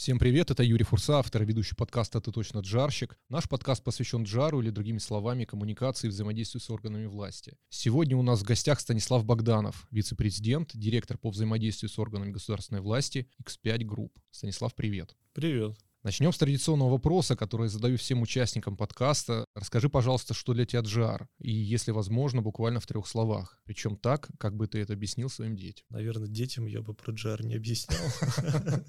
Всем привет, это Юрий Фурса, автор и ведущий подкаста «Ты точно джарщик». Наш подкаст посвящен джару или, другими словами, коммуникации и взаимодействию с органами власти. Сегодня у нас в гостях Станислав Богданов, вице-президент, директор по взаимодействию с органами государственной власти X5 Group. Станислав, привет. Привет. Начнем с традиционного вопроса, который задаю всем участникам подкаста. Расскажи, пожалуйста, что для тебя джар? И, если возможно, буквально в трех словах. Причем так, как бы ты это объяснил своим детям. Наверное, детям я бы про джар не объяснял.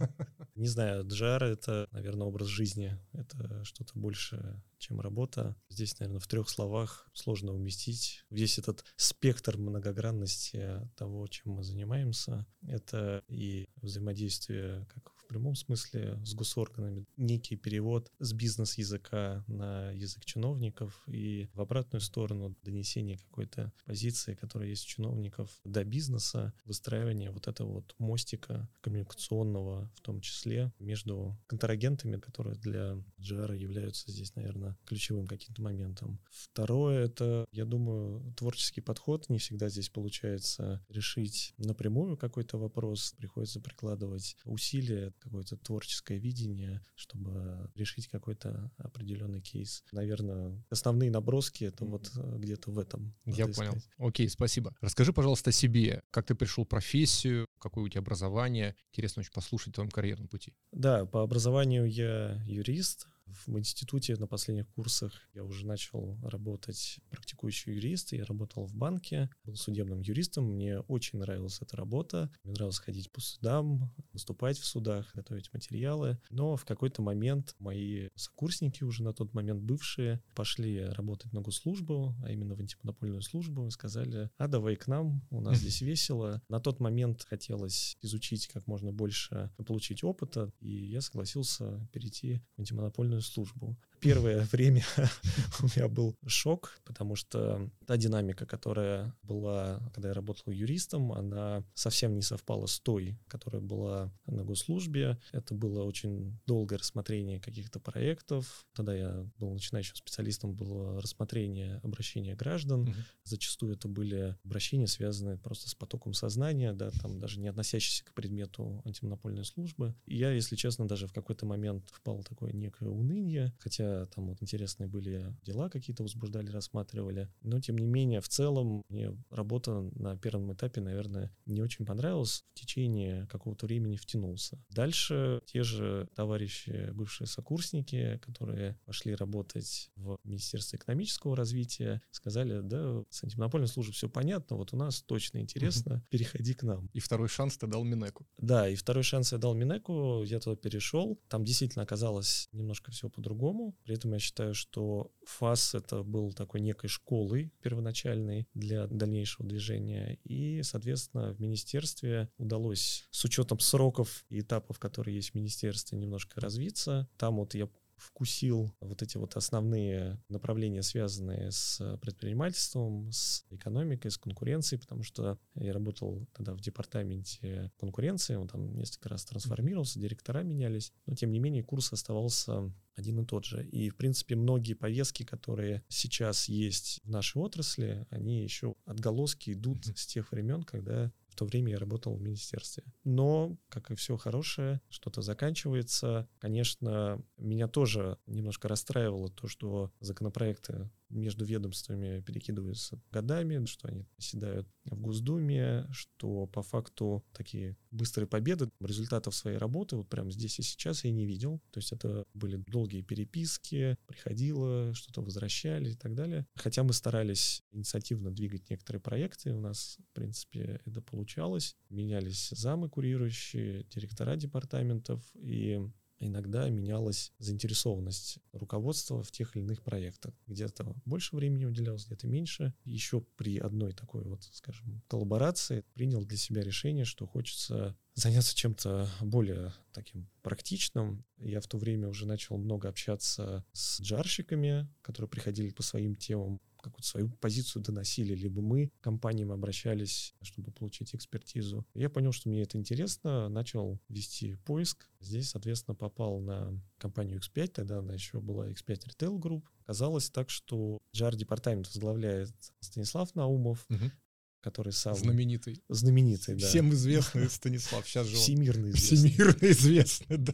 Не знаю, джар — это, наверное, образ жизни. Это что-то больше, чем работа. Здесь, наверное, в трех словах сложно уместить весь этот спектр многогранности того, чем мы занимаемся. Это и взаимодействие как в прямом смысле с госорганами, некий перевод с бизнес-языка на язык чиновников и в обратную сторону донесение какой-то позиции, которая есть у чиновников до бизнеса, выстраивание вот этого вот мостика коммуникационного в том числе между контрагентами, которые для GR являются здесь, наверное, ключевым каким-то моментом. Второе — это, я думаю, творческий подход. Не всегда здесь получается решить напрямую какой-то вопрос. Приходится прикладывать усилия, какое-то творческое видение, чтобы решить какой-то определенный кейс. Наверное, основные наброски — это вот э, где-то в этом. Я понял. Окей, спасибо. Расскажи, пожалуйста, о себе. Как ты пришел в профессию, какое у тебя образование? Интересно очень послушать о твоем карьерном пути. Да, по образованию я юрист, в институте на последних курсах я уже начал работать практикующий юрист. Я работал в банке, был судебным юристом. Мне очень нравилась эта работа. Мне нравилось ходить по судам, выступать в судах, готовить материалы. Но в какой-то момент мои сокурсники, уже на тот момент бывшие, пошли работать на госслужбу, а именно в антимонопольную службу, и сказали, а давай к нам, у нас здесь весело. На тот момент хотелось изучить как можно больше, получить опыта, и я согласился перейти в антимонопольную службу. Первое время у меня был шок, потому что та динамика, которая была, когда я работал юристом, она совсем не совпала с той, которая была на госслужбе. Это было очень долгое рассмотрение каких-то проектов. Тогда я был начинающим специалистом, было рассмотрение обращения граждан. Угу. Зачастую это были обращения, связанные просто с потоком сознания, да, там даже не относящиеся к предмету антимонопольной службы. И я, если честно, даже в какой-то момент впал в такое некое уныние, хотя там вот интересные были дела какие-то возбуждали, рассматривали. Но, тем не менее, в целом мне работа на первом этапе, наверное, не очень понравилась. В течение какого-то времени втянулся. Дальше те же товарищи, бывшие сокурсники, которые пошли работать в Министерство экономического развития, сказали, да, с антимонопольной службой все понятно, вот у нас точно интересно, переходи к нам. И второй шанс ты дал Минеку. Да, и второй шанс я дал Минеку, я туда перешел. Там действительно оказалось немножко все по-другому. При этом я считаю, что ФАС это был такой некой школой первоначальной для дальнейшего движения. И, соответственно, в министерстве удалось с учетом сроков и этапов, которые есть в министерстве, немножко развиться. Там вот я вкусил вот эти вот основные направления, связанные с предпринимательством, с экономикой, с конкуренцией, потому что я работал тогда в департаменте конкуренции, он там несколько раз трансформировался, директора менялись, но тем не менее курс оставался один и тот же. И, в принципе, многие повестки, которые сейчас есть в нашей отрасли, они еще отголоски идут с тех времен, когда то время я работал в министерстве. Но, как и все хорошее, что-то заканчивается. Конечно, меня тоже немножко расстраивало то, что законопроекты между ведомствами перекидываются годами, что они оседают в Госдуме, что по факту такие быстрые победы результатов своей работы вот прямо здесь и сейчас я не видел. То есть это были долгие переписки, приходило, что-то возвращали и так далее. Хотя мы старались инициативно двигать некоторые проекты, у нас, в принципе, это получалось. Менялись замы курирующие, директора департаментов, и иногда менялась заинтересованность руководства в тех или иных проектах. Где-то больше времени уделялось, где-то меньше. Еще при одной такой вот, скажем, коллаборации принял для себя решение, что хочется заняться чем-то более таким практичным. Я в то время уже начал много общаться с джарщиками, которые приходили по своим темам какую-то свою позицию доносили, либо мы компаниям обращались, чтобы получить экспертизу. Я понял, что мне это интересно, начал вести поиск. Здесь, соответственно, попал на компанию X5, тогда она еще была X5 Retail Group. Казалось так, что JAR департамент возглавляет Станислав Наумов, угу. который сам... Знаменитый. Знаменитый, да. Всем известный Станислав. Сейчас же Всемирно известный. Всемирно известный, да.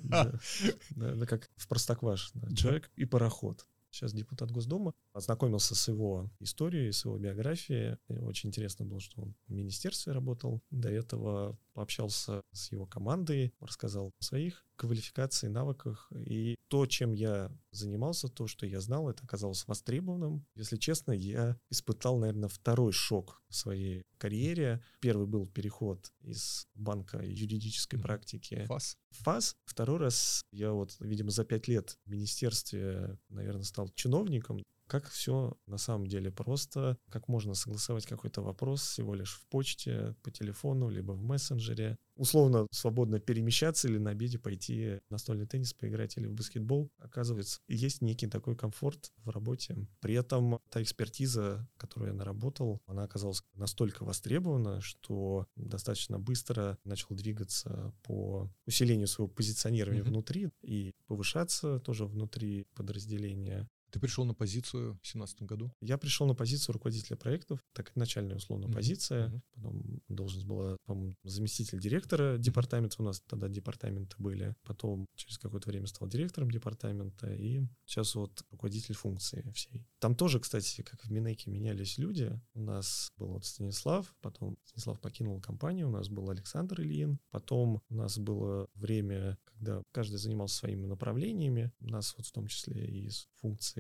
да. да. Как в Простоквашино. Человек и пароход сейчас депутат Госдумы, ознакомился с его историей, с его биографией. И очень интересно было, что он в министерстве работал. До этого пообщался с его командой, рассказал о своих квалификации, навыках. И то, чем я занимался, то, что я знал, это оказалось востребованным. Если честно, я испытал, наверное, второй шок в своей карьере. Первый был переход из банка юридической практики ФАС. ФАС. Второй раз я вот, видимо, за пять лет в министерстве, наверное, стал чиновником как все на самом деле просто, как можно согласовать какой-то вопрос всего лишь в почте, по телефону, либо в мессенджере. Условно свободно перемещаться или на обеде пойти в настольный теннис поиграть или в баскетбол. Оказывается, есть некий такой комфорт в работе. При этом та экспертиза, которую я наработал, она оказалась настолько востребована, что достаточно быстро начал двигаться по усилению своего позиционирования mm-hmm. внутри и повышаться тоже внутри подразделения. Ты пришел на позицию в 2017 году? Я пришел на позицию руководителя проектов, так начальная условно mm-hmm. позиция. Mm-hmm. Потом должность была, по-моему, заместитель директора департамента. У нас тогда департаменты были. Потом через какое-то время стал директором департамента. И сейчас вот руководитель функции всей. Там тоже, кстати, как в Минеке менялись люди. У нас был вот Станислав, потом Станислав покинул компанию, у нас был Александр Ильин. Потом у нас было время, когда каждый занимался своими направлениями. У нас вот в том числе и из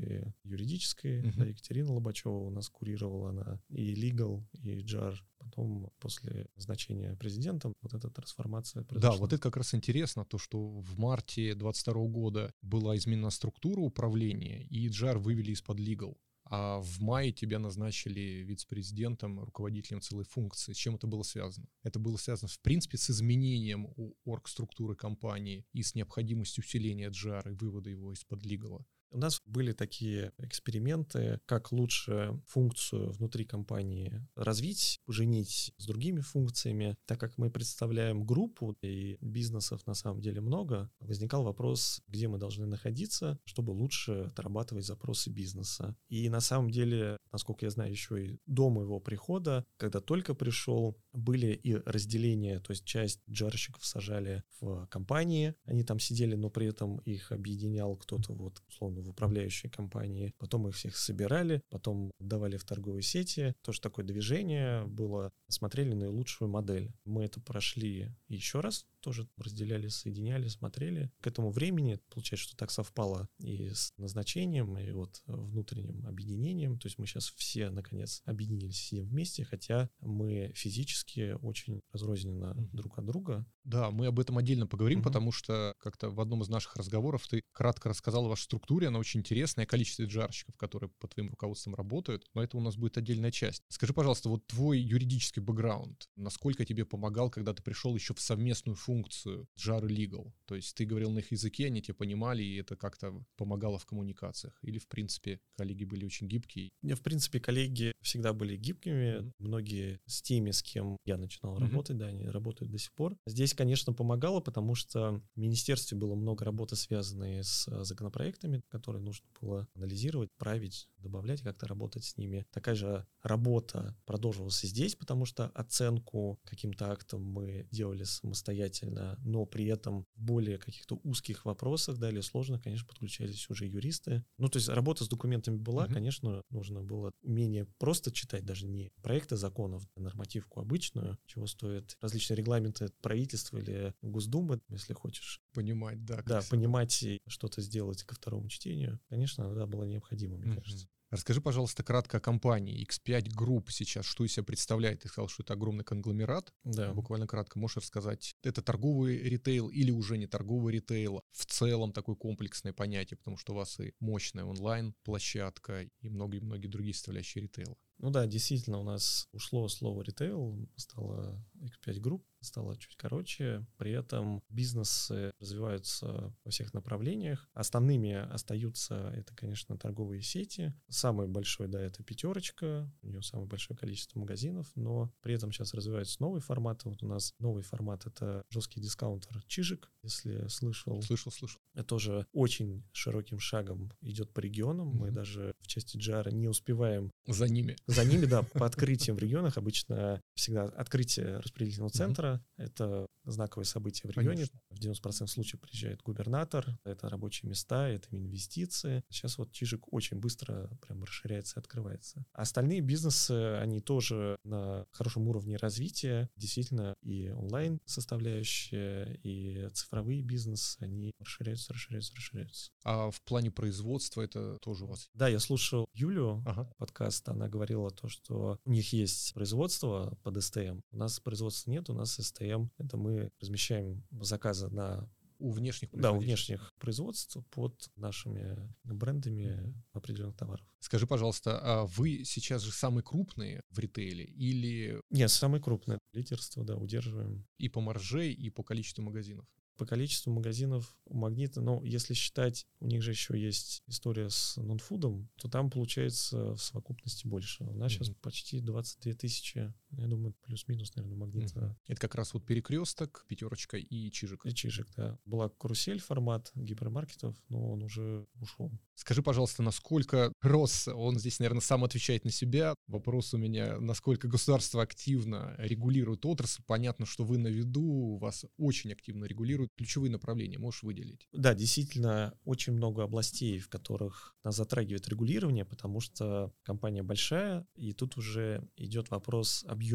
функции юридической, uh-huh. да, Екатерина Лобачева у нас курировала она и legal, и JAR. Потом после назначения президентом вот эта трансформация произошла. Да, вот это как раз интересно, то, что в марте 22 года была изменена структура управления, и JAR вывели из-под legal а в мае тебя назначили вице-президентом, руководителем целой функции. С чем это было связано? Это было связано, в принципе, с изменением орг-структуры компании и с необходимостью усиления GR и вывода его из-под лигала. У нас были такие эксперименты, как лучше функцию внутри компании развить, поженить с другими функциями. Так как мы представляем группу и бизнесов на самом деле много, возникал вопрос, где мы должны находиться, чтобы лучше отрабатывать запросы бизнеса. И на самом деле, насколько я знаю, еще и до моего прихода, когда только пришел, были и разделения, то есть часть джарщиков сажали в компании, они там сидели, но при этом их объединял кто-то вот условно в управляющей компании. Потом их всех собирали, потом давали в торговые сети. Тоже такое движение было. Смотрели наилучшую модель. Мы это прошли еще раз, тоже разделяли, соединяли, смотрели. К этому времени, получается, что так совпало и с назначением, и вот внутренним объединением. То есть мы сейчас все, наконец, объединились, сидим вместе, хотя мы физически очень разрозненно mm-hmm. друг от друга. Да, мы об этом отдельно поговорим, mm-hmm. потому что как-то в одном из наших разговоров ты кратко рассказал о вашей структуре, она очень интересная, количество джарщиков, которые по твоим руководством работают, но это у нас будет отдельная часть. Скажи, пожалуйста, вот твой юридический бэкграунд, насколько тебе помогал, когда ты пришел еще в совместную функцию JAR и Legal? То есть ты говорил на их языке, они тебя понимали, и это как-то помогало в коммуникациях? Или, в принципе, коллеги были очень гибкие? Не, в принципе, коллеги всегда были гибкими. Mm-hmm. Многие с теми, с кем я начинал mm-hmm. работать, да, они работают до сих пор. Здесь, конечно, помогало, потому что в министерстве было много работы, связанной с э, законопроектами, которые нужно было анализировать, править, добавлять, как-то работать с ними. Такая же работа продолжилась и здесь, потому что оценку каким-то актам мы делали самостоятельно, но при этом в более каких-то узких вопросах, да, или сложных, конечно, подключались уже юристы. Ну, то есть работа с документами была, угу. конечно, нужно было умение просто читать, даже не проекты законов, а нормативку обычную, чего стоят различные регламенты правительства или Госдумы, если хочешь. Понимать, да. Да, понимать и что-то сделать ко второму чтению, конечно, да, было необходимо, мне угу. кажется. Расскажи, пожалуйста, кратко о компании X5 Group сейчас, что из себя представляет? Ты сказал, что это огромный конгломерат. Да. Буквально кратко можешь рассказать, это торговый ритейл или уже не торговый ритейл? В целом такое комплексное понятие, потому что у вас и мощная онлайн-площадка, и многие-многие другие составляющие ритейла. Ну да, действительно, у нас ушло слово ритейл, стало X5 Group. На стало чуть короче. При этом бизнесы развиваются во всех направлениях. Основными остаются, это, конечно, торговые сети. Самый большой, да, это пятерочка. У нее самое большое количество магазинов, но при этом сейчас развиваются новые форматы. Вот у нас новый формат — это жесткий дискаунтер Чижик, если слышал. Слышал, слышал. Это тоже очень широким шагом идет по регионам. Mm-hmm. Мы даже в части джара не успеваем... За ними. За ними, да, по открытиям в регионах. Обычно всегда открытие распределительного центра mm-hmm. — это знаковое событие в регионе. Конечно. В 90% случаев приезжает губернатор, это рабочие места, это инвестиции. Сейчас вот Чижик очень быстро прям расширяется и открывается. остальные бизнесы, они тоже на хорошем уровне развития. Действительно, и онлайн составляющая, и цифровые бизнесы, они расширяются, расширяются, расширяются. А в плане производства это тоже у вас? Да, я слушал Юлю ага. подкаст, она говорила то, что у них есть производство под СТМ. У нас производства нет, у нас СТМ. Это мы размещаем заказы на у внешних Да, у внешних производств под нашими брендами определенных товаров. Скажи, пожалуйста, а вы сейчас же самые крупные в ритейле или... Нет, самые крупные. Лидерство, да, удерживаем. И по марже, и по количеству магазинов? По количеству магазинов у Магнита, но если считать, у них же еще есть история с нонфудом, то там получается в совокупности больше. У нас mm-hmm. сейчас почти 22 тысячи, я думаю, плюс-минус, наверное, Магнита. Mm-hmm. Это как раз вот перекресток, пятерочка и чижик. И чижик, да. Была карусель формат гипермаркетов, но он уже ушел. Скажи, пожалуйста, насколько рос, он здесь, наверное, сам отвечает на себя. Вопрос у меня, насколько государство активно регулирует отрасль. Понятно, что вы на виду, вас очень активно регулируют ключевые направления можешь выделить? Да, действительно, очень много областей, в которых нас затрагивает регулирование, потому что компания большая, и тут уже идет вопрос объема.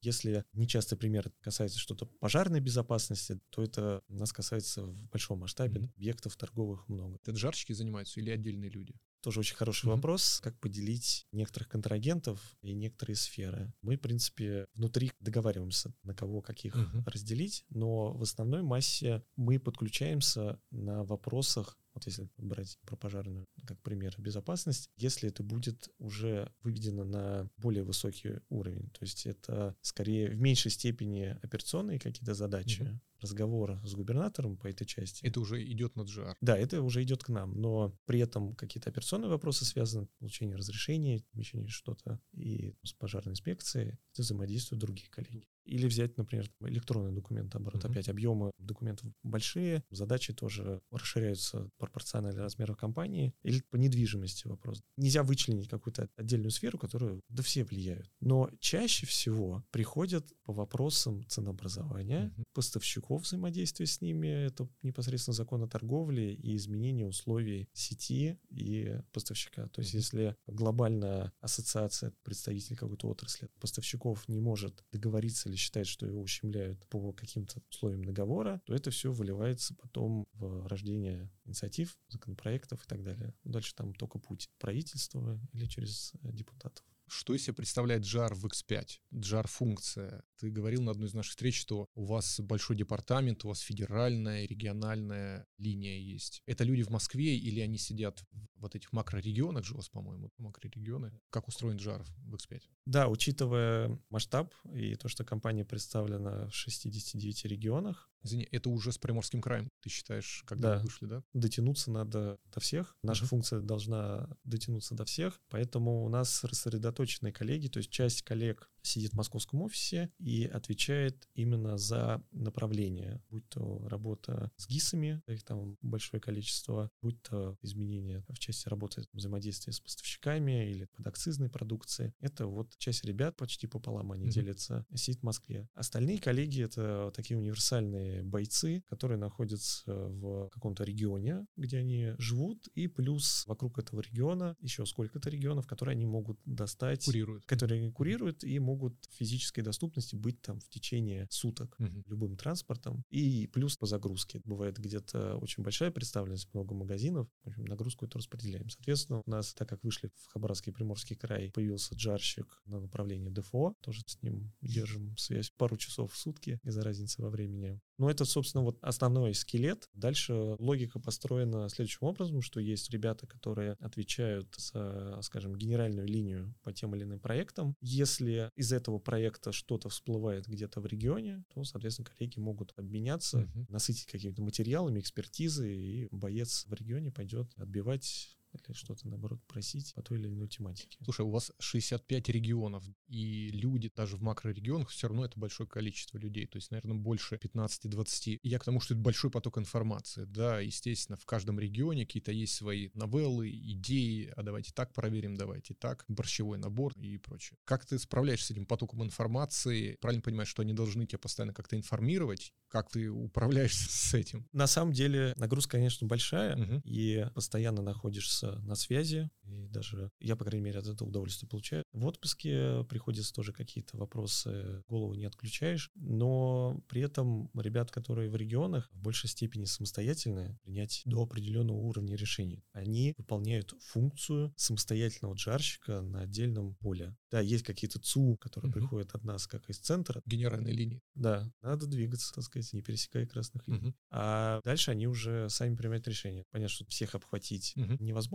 Если нечастый пример касается что-то пожарной безопасности, то это нас касается в большом масштабе, mm-hmm. объектов торговых много. Это жарщики занимаются или отдельные люди? Тоже очень хороший mm-hmm. вопрос, как поделить некоторых контрагентов и некоторые сферы. Мы, в принципе, внутри договариваемся, на кого каких mm-hmm. разделить, но в основной массе мы подключаемся на вопросах вот если брать про пожарную как пример безопасность, если это будет уже выведено на более высокий уровень, то есть это скорее в меньшей степени операционные какие-то задачи, mm-hmm разговор с губернатором по этой части. Это уже идет на GR. Да, это уже идет к нам, но при этом какие-то операционные вопросы связаны, получение разрешения, помещение что-то и с пожарной инспекцией, это взаимодействуют другие коллеги. Или взять, например, электронный документ, наоборот, mm-hmm. опять объемы документов большие, задачи тоже расширяются пропорционально размеру компании. Или по недвижимости вопрос. Нельзя вычленить какую-то отдельную сферу, которую да все влияют. Но чаще всего приходят по вопросам ценообразования, mm-hmm. Поставщиков взаимодействия с ними, это непосредственно закон о торговле и изменение условий сети и поставщика. То есть если глобальная ассоциация представителей какой-то отрасли поставщиков не может договориться или считает, что его ущемляют по каким-то условиям договора, то это все выливается потом в рождение инициатив, законопроектов и так далее. Дальше там только путь правительства или через депутатов. Что из себя представляет JAR в X5? JAR-функция. Ты говорил на одной из наших встреч, что у вас большой департамент, у вас федеральная, региональная линия есть. Это люди в Москве или они сидят в вот этих макрорегионах же у вас, по-моему, макрорегионы? Как устроен JAR в X5? Да, учитывая масштаб и то, что компания представлена в 69 регионах, Извини, это уже с Приморским краем, ты считаешь, когда да. вышли, да? Дотянуться надо до всех. Наша uh-huh. функция должна дотянуться до всех. Поэтому у нас рассредоточенные коллеги, то есть часть коллег сидит в московском офисе и отвечает именно за направление, будь то работа с ГИСами, их там большое количество, будь то изменения в части работы взаимодействия с поставщиками или подакцизной продукции. Это вот часть ребят почти пополам они mm-hmm. делятся, сидит в Москве. Остальные коллеги — это такие универсальные бойцы, которые находятся в каком-то регионе, где они живут, и плюс вокруг этого региона еще сколько-то регионов, которые они могут достать. Курируют. Которые курируют и могут в физической доступности быть там в течение суток угу. любым транспортом. И плюс по загрузке. Бывает где-то очень большая представленность, много магазинов. В общем, нагрузку эту распределяем. Соответственно, у нас, так как вышли в Хабаровский и Приморский край, появился джарщик на направлении ДФО. Тоже с ним держим связь пару часов в сутки из-за разницы во времени. Но это, собственно, вот основной скелет. Дальше логика построена следующим образом, что есть ребята, которые отвечают за, скажем, генеральную линию по тем или иным проектам. Если из этого проекта что-то всплывает где-то в регионе, то, соответственно, коллеги могут обменяться, uh-huh. насытить какими-то материалами, экспертизы, и боец в регионе пойдет отбивать или что-то, наоборот, просить по той или иной тематике. Слушай, у вас 65 регионов, и люди даже в макрорегионах все равно это большое количество людей, то есть, наверное, больше 15-20. Я к тому, что это большой поток информации. Да, естественно, в каждом регионе какие-то есть свои новеллы, идеи, а давайте так проверим, давайте так, борщевой набор и прочее. Как ты справляешься с этим потоком информации? Правильно понимаешь, что они должны тебя постоянно как-то информировать? Как ты управляешься с этим? На самом деле нагрузка, конечно, большая, угу. и постоянно находишься на связи, и даже я, по крайней мере, от этого удовольствие получаю. В отпуске приходится тоже какие-то вопросы, голову не отключаешь, но при этом ребят, которые в регионах, в большей степени самостоятельные, принять до определенного уровня решений. Они выполняют функцию самостоятельного джарщика на отдельном поле. Да, есть какие-то ЦУ, которые угу. приходят от нас, как из центра. Генеральной линии. Да, надо двигаться, так сказать, не пересекая красных линий. Угу. А дальше они уже сами принимают решение. Понятно, что всех обхватить угу. невозможно,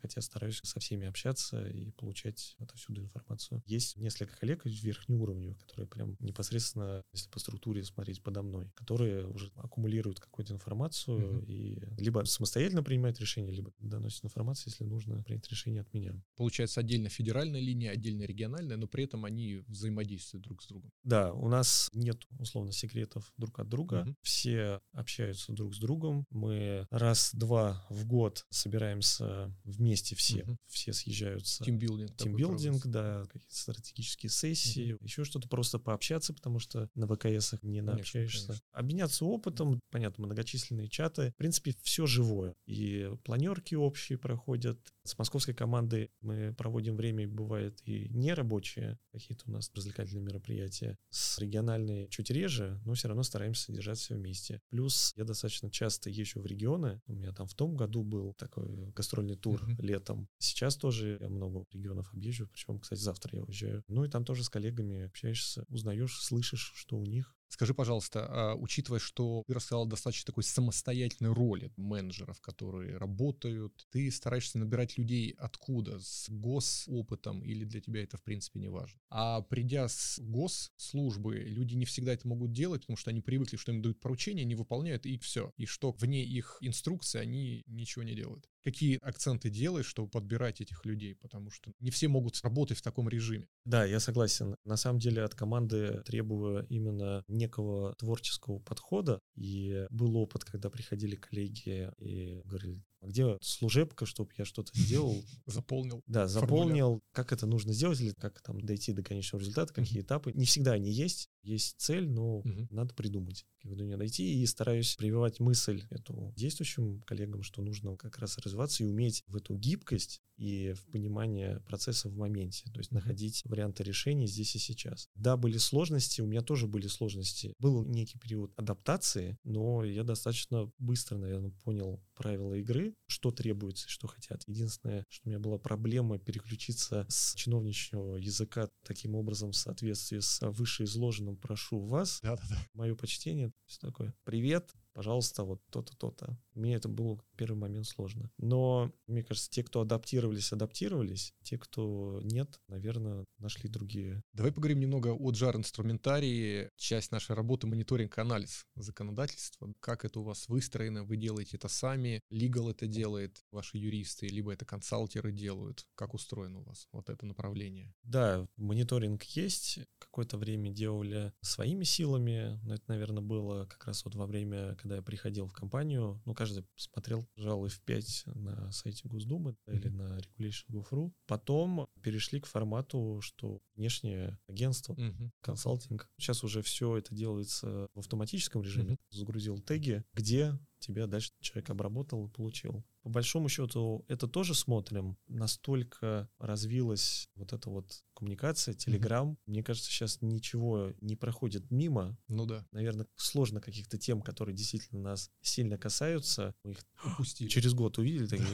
хотя стараюсь со всеми общаться и получать отовсюду информацию. Есть несколько коллег верхнеуровневых, которые прям непосредственно, если по структуре смотреть подо мной, которые уже аккумулируют какую-то информацию угу. и либо самостоятельно принимают решение, либо доносят информацию, если нужно принять решение от меня. Получается отдельно федеральная линия, отдельно региональная но при этом они взаимодействуют друг с другом. Да, у нас нет условно секретов друг от друга. Угу. Все общаются друг с другом. Мы раз-два в год собираемся вместе все. Угу. Все съезжаются. Тимбилдинг. Тимбилдинг, да, какие-то стратегические сессии, угу. еще что-то просто пообщаться, потому что на ВКСах не наобщаешься. Конечно. Обменяться опытом, понятно, многочисленные чаты. В принципе, все живое. И планерки общие проходят. С московской командой мы проводим время, бывает, и не нерабочие какие-то у нас развлекательные мероприятия. С региональной чуть реже, но все равно стараемся держаться вместе. Плюс я достаточно часто езжу в регионы. У меня там в том году был такой гастрольный тур uh-huh. летом. Сейчас тоже я много регионов объезжу, причем, кстати, завтра я уезжаю. Ну и там тоже с коллегами общаешься, узнаешь, слышишь, что у них. Скажи, пожалуйста, а, учитывая, что ты рассказал достаточно такой самостоятельной роли менеджеров, которые работают, ты стараешься набирать людей откуда? С госопытом или для тебя это в принципе не важно? А придя с госслужбы, люди не всегда это могут делать, потому что они привыкли, что им дают поручения, не выполняют и все. И что вне их инструкции они ничего не делают. Какие акценты делаешь, чтобы подбирать этих людей? Потому что не все могут работать в таком режиме. Да, я согласен. На самом деле от команды требую именно некого творческого подхода. И был опыт, когда приходили коллеги и говорили, где служебка, чтобы я что-то сделал? Заполнил. Да, заполнил, как это нужно сделать, или как там дойти до конечного результата, какие этапы. Не всегда они есть, есть цель, но надо придумать, как до нее дойти. И стараюсь прививать мысль эту действующим коллегам, что нужно как раз развиваться и уметь в эту гибкость и в понимание процесса в моменте, то есть находить варианты решений здесь и сейчас. Да, были сложности, у меня тоже были сложности. Был некий период адаптации, но я достаточно быстро, наверное, понял правила игры, что требуется и что хотят. Единственное, что у меня была проблема переключиться с чиновничьего языка таким образом в соответствии с вышеизложенным «прошу вас». Да-да-да. Мое почтение. Все такое. Привет, пожалуйста, вот то-то, то-то. Мне это было в первый момент сложно. Но, мне кажется, те, кто адаптировались, адаптировались. Те, кто нет, наверное, нашли другие. Давай поговорим немного о джар-инструментарии. Часть нашей работы — мониторинг-анализ законодательства. Как это у вас выстроено? Вы делаете это сами? Legal это делает, ваши юристы, либо это консалтеры делают? Как устроено у вас вот это направление? Да, мониторинг есть. Какое-то время делали своими силами. Но это, наверное, было как раз вот во время когда я приходил в компанию, ну, каждый смотрел, пожалуй, в 5 на сайте Госдумы mm-hmm. или на regulation.gov.ru. Потом перешли к формату, что внешнее агентство, mm-hmm. консалтинг. Сейчас уже все это делается в автоматическом режиме. Mm-hmm. Загрузил теги, где тебе дальше человек обработал и получил. По большому счету, это тоже смотрим. Настолько развилась вот эта вот коммуникация, Телеграм. Mm-hmm. Мне кажется, сейчас ничего не проходит мимо. Ну да. Наверное, сложно каких-то тем, которые действительно нас сильно касаются. Мы их упустили. Через год увидели такие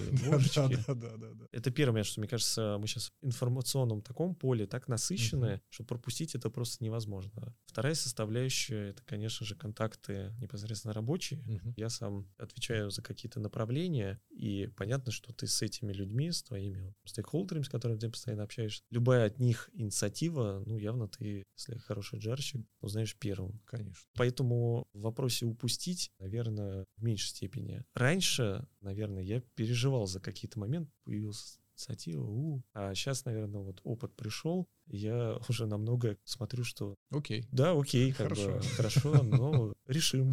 Да, да, да. Это первое, что, мне кажется, мы сейчас в информационном таком поле так насыщены, что пропустить это просто невозможно. Вторая составляющая — это, конечно же, контакты непосредственно рабочие. Я сам отвечаю за какие-то направления, и понятно, что ты с этими людьми, с твоими стейкхолдерами, с которыми ты постоянно общаешься, любая от них инициатива, ну, явно ты, если хороший джарщик, узнаешь первым. Конечно. Поэтому в вопросе упустить, наверное, в меньшей степени. Раньше, наверное, я переживал за какие-то моменты, появился инициатива, у. А сейчас, наверное, вот опыт пришел, я уже намного смотрю, что... Окей. Да, окей, как хорошо. бы, хорошо, но решим.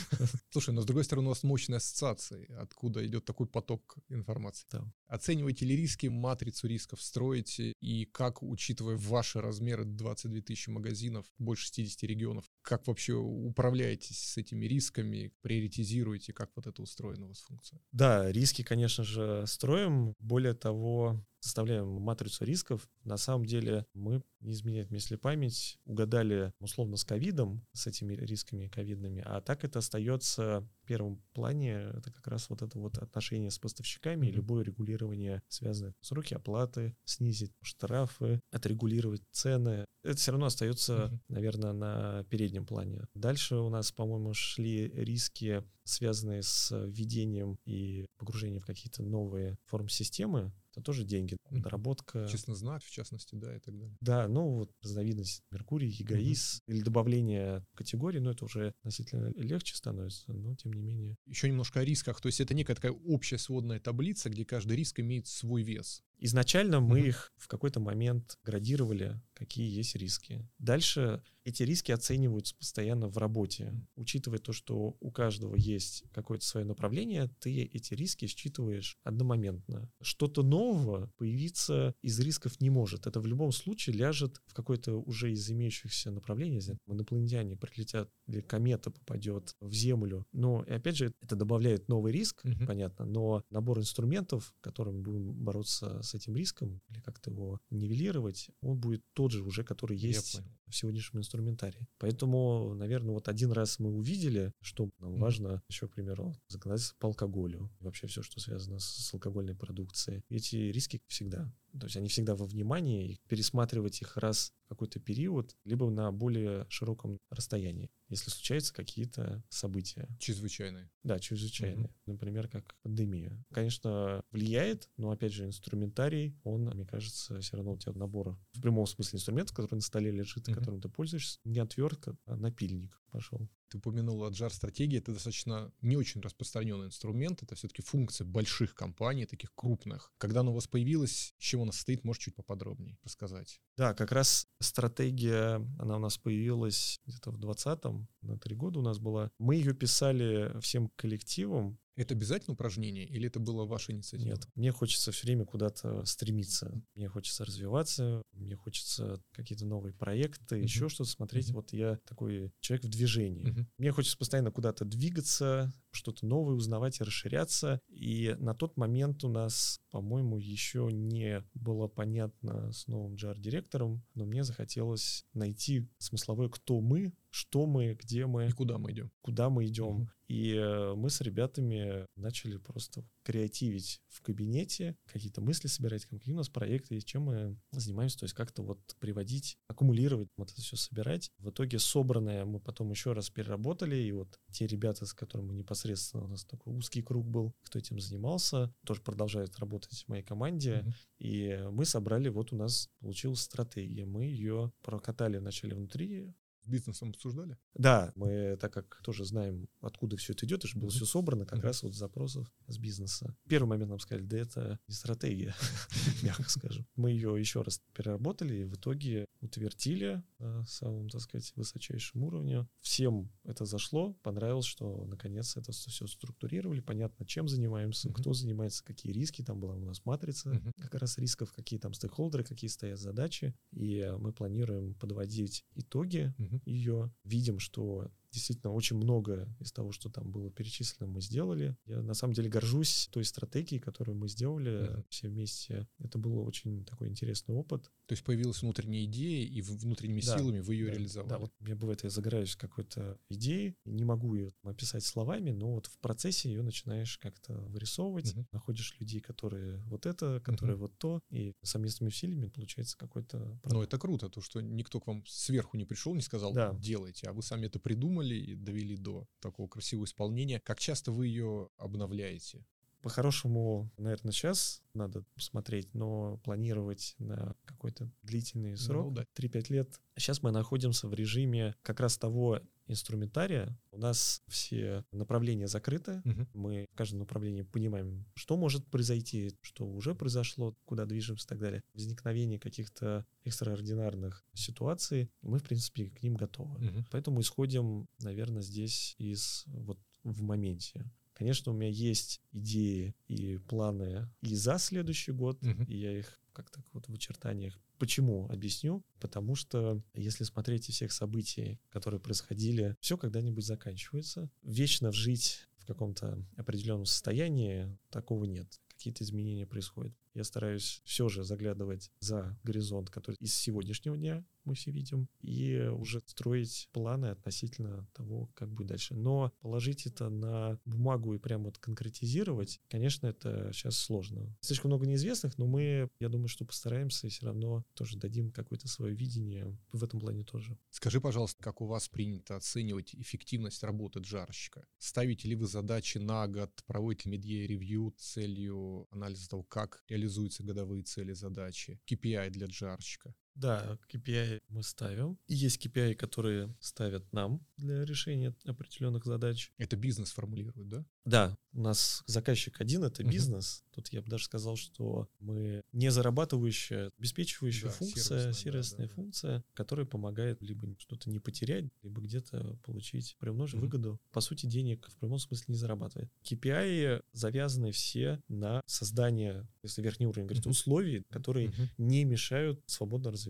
Слушай, но с другой стороны, у вас мощные ассоциации, откуда идет такой поток информации. Да. Оцениваете ли риски, матрицу рисков строите, и как, учитывая ваши размеры, 22 тысячи магазинов, больше 60 регионов, как вообще управляетесь с этими рисками, приоритизируете, как вот это устроена у вас функция? Да, риски, конечно же, строим. Более того, составляем матрицу рисков. На самом деле мы, не изменяет если память, угадали условно с ковидом, с этими рисками ковидными, а так это остается в первом плане, это как раз вот это вот отношение с поставщиками, mm-hmm. любое регулирование, связанное с руки оплаты, снизить штрафы, отрегулировать цены. Это все равно остается, mm-hmm. наверное, на переднем плане. Дальше у нас, по-моему, шли риски, связанные с введением и погружением в какие-то новые формы системы, это тоже деньги, доработка. Честно знать, в частности, да, и так далее. Да, ну вот разновидность Меркурий, Егоис mm-hmm. или добавление категории, ну это уже относительно легче становится, но тем не менее. Еще немножко о рисках, то есть это некая такая общая сводная таблица, где каждый риск имеет свой вес. Изначально мы mm-hmm. их в какой-то момент градировали, какие есть риски. Дальше эти риски оцениваются постоянно в работе. Учитывая то, что у каждого есть какое-то свое направление, ты эти риски считываешь одномоментно. Что-то нового появиться из рисков не может. Это в любом случае ляжет в какое-то уже из имеющихся направлений. Инопланетяне прилетят или комета попадет в Землю. Но, и опять же, это добавляет новый риск, mm-hmm. понятно, но набор инструментов, которым будем бороться с этим риском или как-то его нивелировать, он будет тот же уже, который есть в сегодняшнем инструментарии. Поэтому, наверное, вот один раз мы увидели, что нам mm-hmm. важно, еще, к примеру, законодательство по алкоголю, вообще все, что связано с, с алкогольной продукцией. Эти риски всегда. То есть они всегда во внимании, и пересматривать их раз в какой-то период, либо на более широком расстоянии, если случаются какие-то события. Чрезвычайные. Да, чрезвычайные. Mm-hmm. Например, как пандемия. Конечно, влияет, но, опять же, инструментарий, он, мне кажется, все равно у тебя набор в прямом смысле инструментов, который на столе лежит, mm-hmm. которым ты пользуешься, не отвертка, а напильник пошел. Ты упомянул Agile-стратегии, это достаточно не очень распространенный инструмент, это все-таки функция больших компаний, таких крупных. Когда она у вас появилась, с чего она состоит, можешь чуть поподробнее рассказать? Да, как раз стратегия, она у нас появилась где-то в 20-м, на три года у нас была. Мы ее писали всем коллективом, это обязательно упражнение или это было ваша инициатива? Нет, мне хочется все время куда-то стремиться. Мне хочется развиваться, мне хочется какие-то новые проекты, uh-huh. еще что-то смотреть. Uh-huh. Вот я такой человек в движении. Uh-huh. Мне хочется постоянно куда-то двигаться, что-то новое узнавать и расширяться. И на тот момент у нас, по-моему, еще не было понятно с новым JR-директором, но мне захотелось найти смысловое, кто мы, что мы, где мы. И куда мы идем. Куда мы идем. Угу. И э, мы с ребятами начали просто креативить в кабинете, какие-то мысли собирать, какие у нас проекты, и чем мы занимаемся, то есть как-то вот приводить, аккумулировать, вот это все собирать. В итоге собранное мы потом еще раз переработали, и вот те ребята, с которыми непосредственно, у нас такой узкий круг был, кто этим занимался, тоже продолжают работать в моей команде, mm-hmm. и мы собрали, вот у нас получилась стратегия, мы ее прокатали вначале внутри с бизнесом обсуждали? Да, мы, так как тоже знаем, откуда все это идет, и что было mm-hmm. все собрано как mm-hmm. раз вот с запросов с бизнеса. Первый момент нам сказали, да это не стратегия, мягко скажем. Мы ее еще раз переработали и в итоге утвердили на самом, так сказать, высочайшем уровне. Всем это зашло, понравилось, что наконец это все структурировали, понятно, чем занимаемся, mm-hmm. кто занимается, какие риски, там была у нас матрица mm-hmm. как раз рисков, какие там стейкхолдеры, какие стоят задачи, и мы планируем подводить итоги mm-hmm ее, видим, что действительно очень много из того, что там было перечислено, мы сделали. Я на самом деле горжусь той стратегией, которую мы сделали mm-hmm. все вместе. Это был очень такой интересный опыт. То есть появилась внутренняя идея, и внутренними да, силами вы ее да, реализовали. Да, вот мне бывает, я загораюсь какой-то идеей, не могу ее описать словами, но вот в процессе ее начинаешь как-то вырисовывать, угу. находишь людей, которые вот это, которые угу. вот то, и совместными усилиями получается какой-то... Ну, это круто, то, что никто к вам сверху не пришел, не сказал, да. делайте, а вы сами это придумали и довели до такого красивого исполнения. Как часто вы ее обновляете? По-хорошему, наверное, сейчас надо смотреть, но планировать на какой-то длительный срок, ну, да. 3-5 лет. Сейчас мы находимся в режиме как раз того инструментария. У нас все направления закрыты. Угу. Мы в каждом направлении понимаем, что может произойти, что уже произошло, куда движемся и так далее. Возникновение каких-то экстраординарных ситуаций, мы, в принципе, к ним готовы. Угу. Поэтому исходим, наверное, здесь из вот в моменте. Конечно, у меня есть идеи и планы и за следующий год, uh-huh. и я их как-то вот в очертаниях. Почему? Объясню. Потому что если смотреть из всех событий, которые происходили, все когда-нибудь заканчивается. Вечно жить в каком-то определенном состоянии такого нет. Какие-то изменения происходят. Я стараюсь все же заглядывать за горизонт, который из сегодняшнего дня мы все видим, и уже строить планы относительно того, как будет дальше. Но положить это на бумагу и прямо вот конкретизировать, конечно, это сейчас сложно. Слишком много неизвестных, но мы, я думаю, что постараемся и все равно тоже дадим какое-то свое видение в этом плане тоже. Скажи, пожалуйста, как у вас принято оценивать эффективность работы джарщика? Ставите ли вы задачи на год, проводите медиа-ревью целью анализа того, как реализуются годовые цели задачи, KPI для джарщика? Да, KPI мы ставим. И есть KPI, которые ставят нам для решения определенных задач. Это бизнес формулирует, да? Да, у нас заказчик один — это бизнес. Uh-huh. Тут я бы даже сказал, что мы не зарабатывающая, обеспечивающая да, функция, сервисная, сервисная да, функция, да. которая помогает либо что-то не потерять, либо где-то получить прямую uh-huh. выгоду. По сути, денег в прямом смысле не зарабатывает. KPI завязаны все на создание, если верхний уровень говорит, uh-huh. условий, которые uh-huh. не мешают свободно развиваться.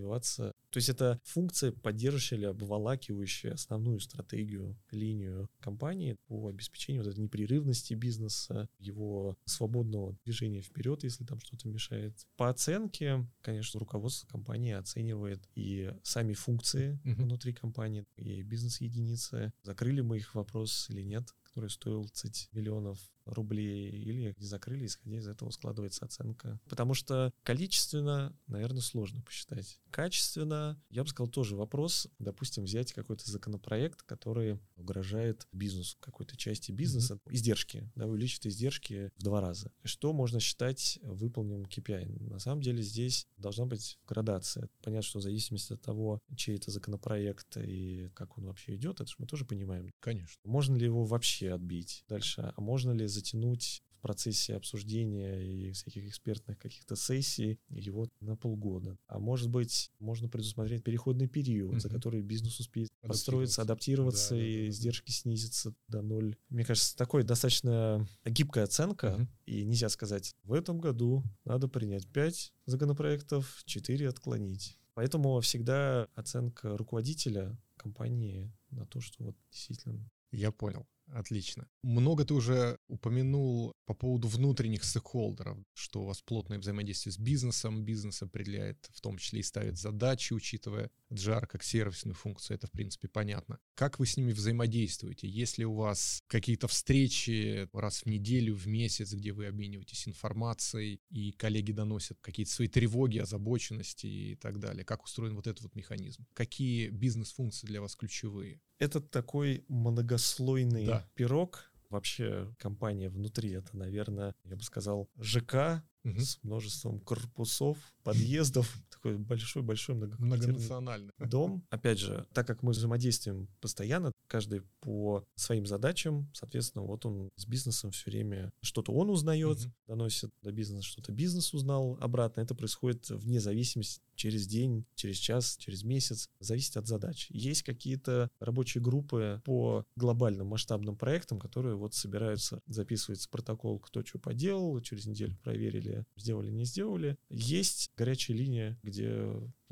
То есть это функция, поддерживающая или обволакивающая основную стратегию, линию компании по обеспечению вот этой непрерывности бизнеса, его свободного движения вперед, если там что-то мешает. По оценке, конечно, руководство компании оценивает и сами функции uh-huh. внутри компании, и бизнес-единицы. Закрыли мы их вопрос или нет, который стоил 30 миллионов рублей, или не закрыли, исходя из этого складывается оценка. Потому что количественно, наверное, сложно посчитать. Качественно, я бы сказал, тоже вопрос. Допустим, взять какой-то законопроект, который угрожает бизнесу, какой-то части бизнеса, mm-hmm. издержки, да, увеличит издержки в два раза. Что можно считать выполненным KPI? На самом деле здесь должна быть градация. Понятно, что в зависимости от того, чей это законопроект и как он вообще идет, это же мы тоже понимаем. Конечно. Можно ли его вообще отбить дальше? А можно ли затянуть в процессе обсуждения и всяких экспертных каких-то сессий его на полгода. А может быть, можно предусмотреть переходный период, mm-hmm. за который бизнес успеет подстроиться, адаптироваться, да, и да, да, издержки снизятся до ноль. Мне кажется, такой достаточно гибкая оценка, mm-hmm. и нельзя сказать, в этом году надо принять 5 законопроектов, 4 отклонить. Поэтому всегда оценка руководителя компании на то, что вот действительно я понял. Отлично. Много ты уже упомянул по поводу внутренних стейкхолдеров, что у вас плотное взаимодействие с бизнесом, бизнес определяет, в том числе и ставит задачи, учитывая JAR как сервисную функцию, это в принципе понятно. Как вы с ними взаимодействуете? Есть ли у вас какие-то встречи раз в неделю, в месяц, где вы обмениваетесь информацией, и коллеги доносят какие-то свои тревоги, озабоченности и так далее? Как устроен вот этот вот механизм? Какие бизнес-функции для вас ключевые? Это такой многослойный да. пирог. Вообще компания внутри это, наверное, я бы сказал, ЖК угу. с множеством корпусов, подъездов, такой большой-большой многонациональный дом. Опять же, так как мы взаимодействуем постоянно, каждый по своим задачам, соответственно, вот он с бизнесом все время что-то он узнает, угу. доносит до бизнеса, что-то бизнес узнал обратно. Это происходит вне зависимости через день, через час, через месяц, зависит от задач. Есть какие-то рабочие группы по глобальным масштабным проектам, которые вот собираются, записывается протокол, кто что поделал, через неделю проверили, сделали, не сделали. Есть горячая линия, где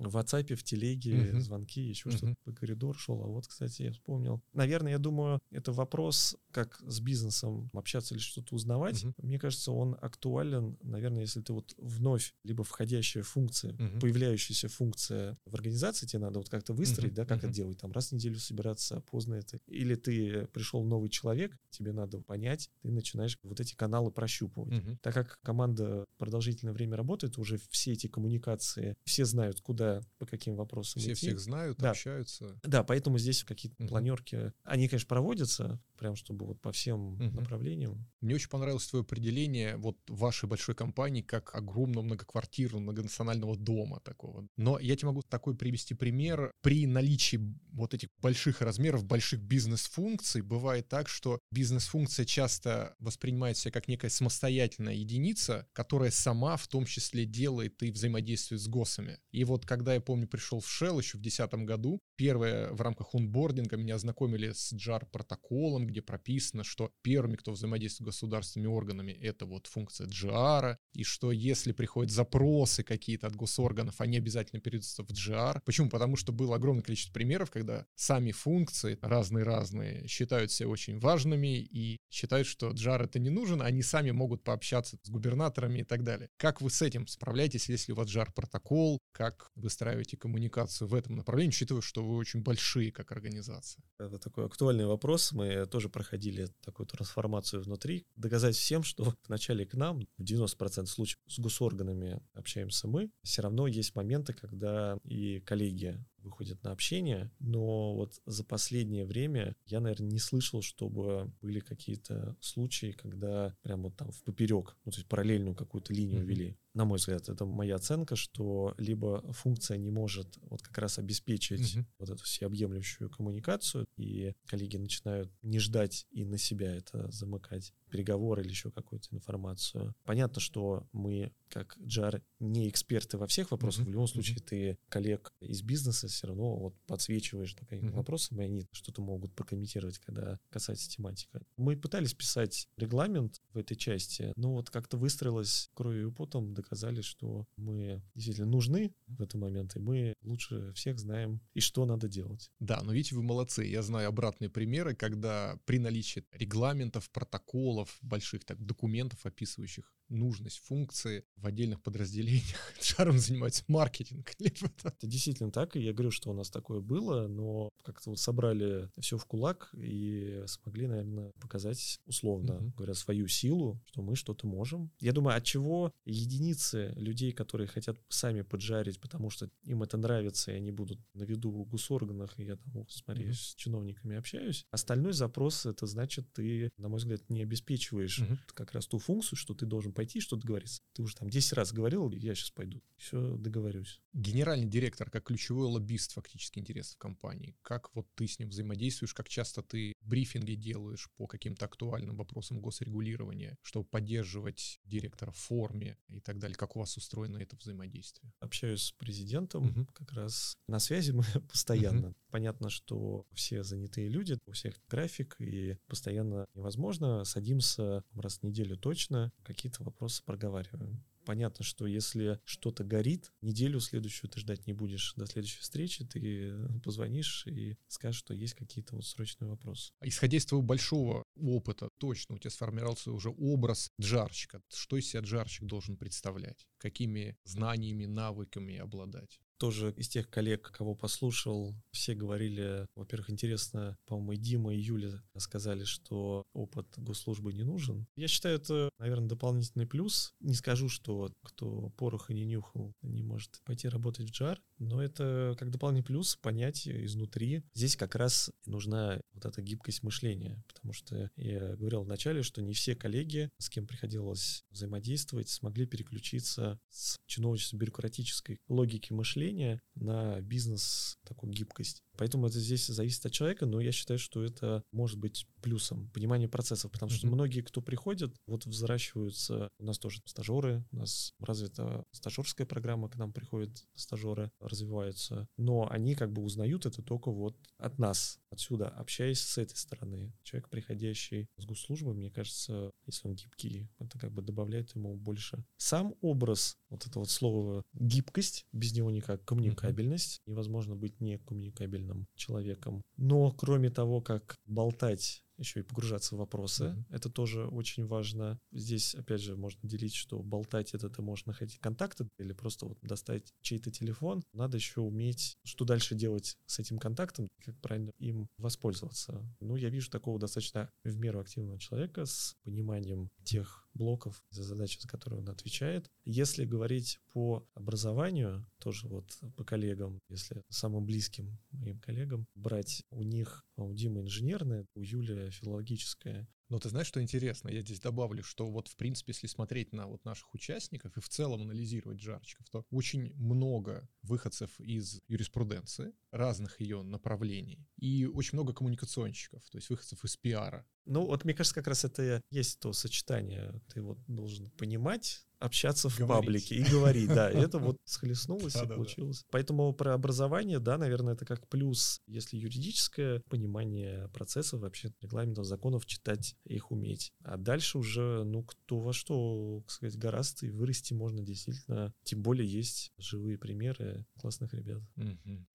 в WhatsApp, в телеге, угу. звонки, еще угу. что-то по коридору шел. А вот, кстати, я вспомнил. Наверное, я думаю, это вопрос, как с бизнесом общаться или что-то узнавать. Угу. Мне кажется, он актуален, наверное, если ты вот вновь либо входящая функция, угу. появляющаяся функция в организации, тебе надо вот как-то выстроить, угу. да, как угу. это делать, там раз в неделю собираться, поздно это. Или ты пришел новый человек, тебе надо понять, ты начинаешь вот эти каналы прощупывать. Угу. Так как команда продолжительное время работает, уже все эти коммуникации, все знают, куда, по каким вопросам Все идти. всех знают, да. общаются. Да, поэтому здесь какие-то угу. планерки, они, конечно, проводятся, прям чтобы вот по всем угу. направлениям. Мне очень понравилось твое определение вот вашей большой компании как огромного многоквартирного, многонационального дома такого. Но я тебе могу такой привести пример. При наличии вот этих больших размеров, больших бизнес-функций, бывает так, что бизнес-функция часто воспринимается как некая самостоятельная единица, которая сама в том числе делает и взаимодействует с ГОСами. И вот когда я помню, пришел в Shell еще в 2010 году, первое в рамках онбординга меня ознакомили с JAR протоколом, где прописано, что первыми, кто взаимодействует с государственными органами, это вот функция GR, и что если приходят запросы какие-то от госорганов, они обязательно передаются в GR. Почему? Потому что было огромное количество примеров, когда сами функции разные-разные считают себя очень важными и считают, что GR это не нужен, они сами могут пообщаться с губернаторами и так далее. Как вы с этим справляетесь, если у вас GR протокол, как выстраиваете коммуникацию в этом направлении, учитывая, что вы очень большие как организация? Это такой актуальный вопрос. Мы тоже проходили такую трансформацию внутри. Доказать всем, что вначале к нам, в 90% случаев с госорганами общаемся мы, все равно есть моменты, когда и коллеги выходят на общение, но вот за последнее время я, наверное, не слышал, чтобы были какие-то случаи, когда прям вот там в поперек, ну, то есть параллельную какую-то линию mm-hmm. вели. На мой взгляд, это моя оценка, что либо функция не может вот как раз обеспечить mm-hmm. вот эту всеобъемлющую коммуникацию, и коллеги начинают не ждать и на себя это замыкать, переговоры или еще какую-то информацию. Понятно, что мы, как JAR, не эксперты во всех вопросах. Mm-hmm. В любом случае, mm-hmm. ты коллег из бизнеса все равно вот подсвечиваешь на какие-то mm-hmm. вопросы, и они что-то могут прокомментировать, когда касается тематика. Мы пытались писать регламент в этой части, но вот как-то выстроилось кровью и потом, доказали, что мы действительно нужны в этот момент, и мы лучше всех знаем, и что надо делать. Да, но видите, вы молодцы. Я знаю обратные примеры, когда при наличии регламентов, протоколов, больших так, документов, описывающих нужность функции в отдельных подразделениях. Шаром занимается маркетинг. Это действительно так, и я говорю, что у нас такое было, но как-то вот собрали все в кулак и смогли, наверное, показать условно, угу. говоря, свою силу, что мы что-то можем. Я думаю, от чего единицы людей, которые хотят сами поджарить, потому что им это нравится, и они будут на виду в госорганах, и я там, смотри, угу. с чиновниками общаюсь. Остальной запрос, это значит, ты, на мой взгляд, не обеспечиваешь угу. как раз ту функцию, что ты должен пойти что договориться. Ты уже там 10 раз говорил, я сейчас пойду. Все, договорюсь. Генеральный директор, как ключевой лоббист фактически интересов компании. Как вот ты с ним взаимодействуешь, как часто ты брифинги делаешь по каким-то актуальным вопросам госрегулирования, чтобы поддерживать директора в форме и так далее. Как у вас устроено это взаимодействие? Общаюсь с президентом, угу. как раз на связи мы постоянно. Угу. Понятно, что все занятые люди, у всех график, и постоянно невозможно. Садимся раз в неделю точно, какие-то вопросы проговариваем. Понятно, что если что-то горит, неделю следующую ты ждать не будешь. До следующей встречи ты позвонишь и скажешь, что есть какие-то вот срочные вопросы. А исходя из твоего большого опыта, точно у тебя сформировался уже образ джарщика. Что из себя джарщик должен представлять? Какими знаниями, навыками обладать? Тоже из тех коллег, кого послушал, все говорили, во-первых, интересно, по-моему, и Дима, и Юля сказали, что опыт госслужбы не нужен. Я считаю, это, наверное, дополнительный плюс. Не скажу, что кто пороха не нюхал, не может пойти работать в джар, но это как дополнительный плюс понять изнутри. Здесь как раз нужна вот эта гибкость мышления, потому что я говорил вначале, что не все коллеги, с кем приходилось взаимодействовать, смогли переключиться с чиновничество-бюрократической логики мышления на бизнес, такую гибкость. Поэтому это здесь зависит от человека, но я считаю, что это может быть плюсом, понимание процессов, потому что mm-hmm. многие, кто приходят, вот взращиваются, у нас тоже стажеры, у нас развита стажерская программа, к нам приходят стажеры, развиваются, но они как бы узнают это только вот от нас, отсюда, общаясь с этой стороны. Человек, приходящий с госслужбы, мне кажется, если он гибкий, это как бы добавляет ему больше. Сам образ, вот это вот слово гибкость, без него никак, коммуникабельность, невозможно быть некоммуникабельным человеком. Но кроме того, как болтать еще и погружаться в вопросы. Mm-hmm. Это тоже очень важно. Здесь, опять же, можно делить, что болтать это ты можешь находить контакты или просто вот достать чей-то телефон. Надо еще уметь, что дальше делать с этим контактом, как правильно им воспользоваться. Ну, я вижу такого достаточно в меру активного человека с пониманием тех блоков за задачи, за которые он отвечает. Если говорить по образованию, тоже вот по коллегам, если самым близким моим коллегам, брать у них, у Димы инженерное, у Юли филологическое, но ты знаешь, что интересно? Я здесь добавлю, что вот, в принципе, если смотреть на вот наших участников и в целом анализировать жарчиков, то очень много выходцев из юриспруденции, разных ее направлений, и очень много коммуникационщиков, то есть выходцев из пиара. Ну, вот мне кажется, как раз это есть то сочетание. Ты вот должен понимать, общаться в говорить. паблике и говорить, да. И это вот схлестнулось и получилось. Поэтому про образование, да, наверное, это как плюс, если юридическое понимание процессов, вообще регламентов, законов читать, их уметь. А дальше уже, ну, кто во что, так сказать, гораздо и вырасти можно действительно. Тем более есть живые примеры классных ребят.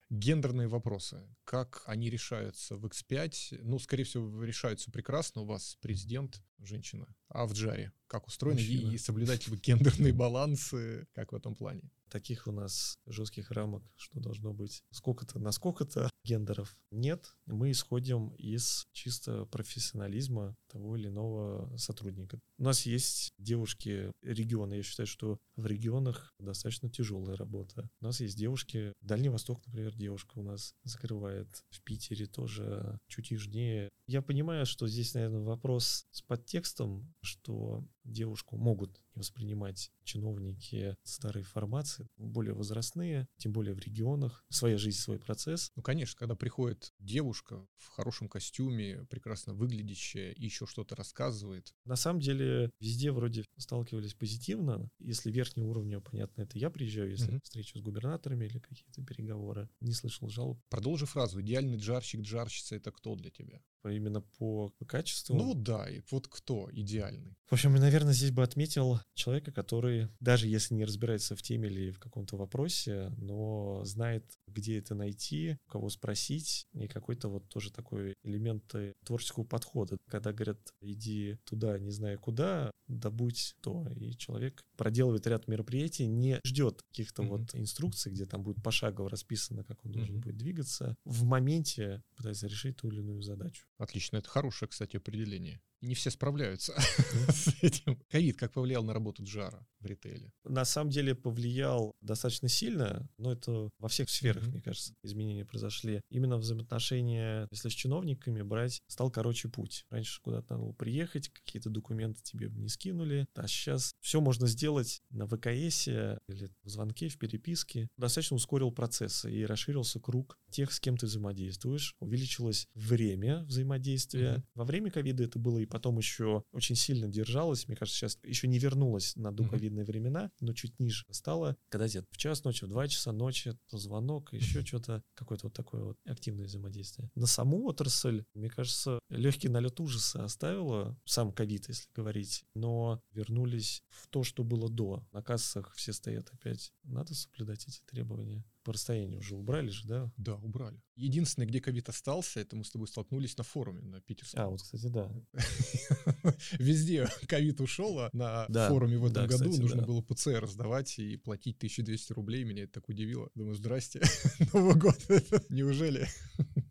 Гендерные вопросы. Как они решаются в X5? Ну, скорее всего, решаются прекрасно. У вас президент женщина. А в Джаре как устроено? Мужчина. И соблюдать ли вы гендерные балансы? Как в этом плане? Таких у нас жестких рамок, что должно быть сколько-то на сколько-то гендеров нет. Мы исходим из чисто профессионализма того или иного сотрудника. У нас есть девушки регионы. Я считаю, что в регионах достаточно тяжелая работа. У нас есть девушки. Дальний Восток, например, девушка у нас закрывает. В Питере тоже чуть южнее. Я понимаю, что здесь, наверное, вопрос с подтекстом, что девушку могут воспринимать чиновники старой формации, более возрастные, тем более в регионах, своя жизнь, свой процесс. Ну, конечно, когда приходит девушка в хорошем костюме, прекрасно выглядящая и еще что-то рассказывает. На самом деле, везде вроде сталкивались позитивно. Если верхнего уровня, понятно, это я приезжаю, если угу. встречу с губернаторами или какие-то переговоры, не слышал жалоб. Продолжи фразу. Идеальный джарщик, джарщица — это кто для тебя? Именно по качеству? Ну да, и вот кто идеальный? В общем, наверное, здесь бы отметил человека, который, даже если не разбирается в теме или в каком-то вопросе, но знает, где это найти, кого спросить, и какой-то вот тоже такой элемент творческого подхода. Когда говорят, иди туда, не знаю куда, добудь то. И человек проделывает ряд мероприятий, не ждет каких-то mm-hmm. вот инструкций, где там будет пошагово расписано, как он должен mm-hmm. будет двигаться. В моменте пытается решить ту или иную задачу. Отлично, это хорошее, кстати, определение не все справляются с этим. Ковид как повлиял на работу Джара в ритейле? На самом деле повлиял достаточно сильно, но это во всех сферах, мне кажется, изменения произошли. Именно взаимоотношения, если с чиновниками брать, стал короче путь. Раньше куда-то надо было приехать, какие-то документы тебе не скинули, а сейчас все можно сделать на ВКС или в звонке, в переписке. Достаточно ускорил процессы и расширился круг тех, с кем ты взаимодействуешь. Увеличилось время взаимодействия. Во время ковида это было и потом еще очень сильно держалась. Мне кажется, сейчас еще не вернулась на доковидные mm-hmm. времена, но чуть ниже стала. Когда где-то в час ночи, в два часа ночи, звонок, еще что-то, какое-то вот такое вот активное взаимодействие. На саму отрасль, мне кажется, легкий налет ужаса оставила сам ковид, если говорить, но вернулись в то, что было до. На кассах все стоят опять. Надо соблюдать эти требования по расстоянию уже убрали же, да? Да, убрали. Единственное, где ковид остался, это мы с тобой столкнулись на форуме на питерском. А, вот, кстати, да. Везде ковид ушел, а на да, форуме в этом да, году кстати, нужно да. было ПЦР сдавать и платить 1200 рублей. Меня это так удивило. Думаю, здрасте, Новый год. Неужели?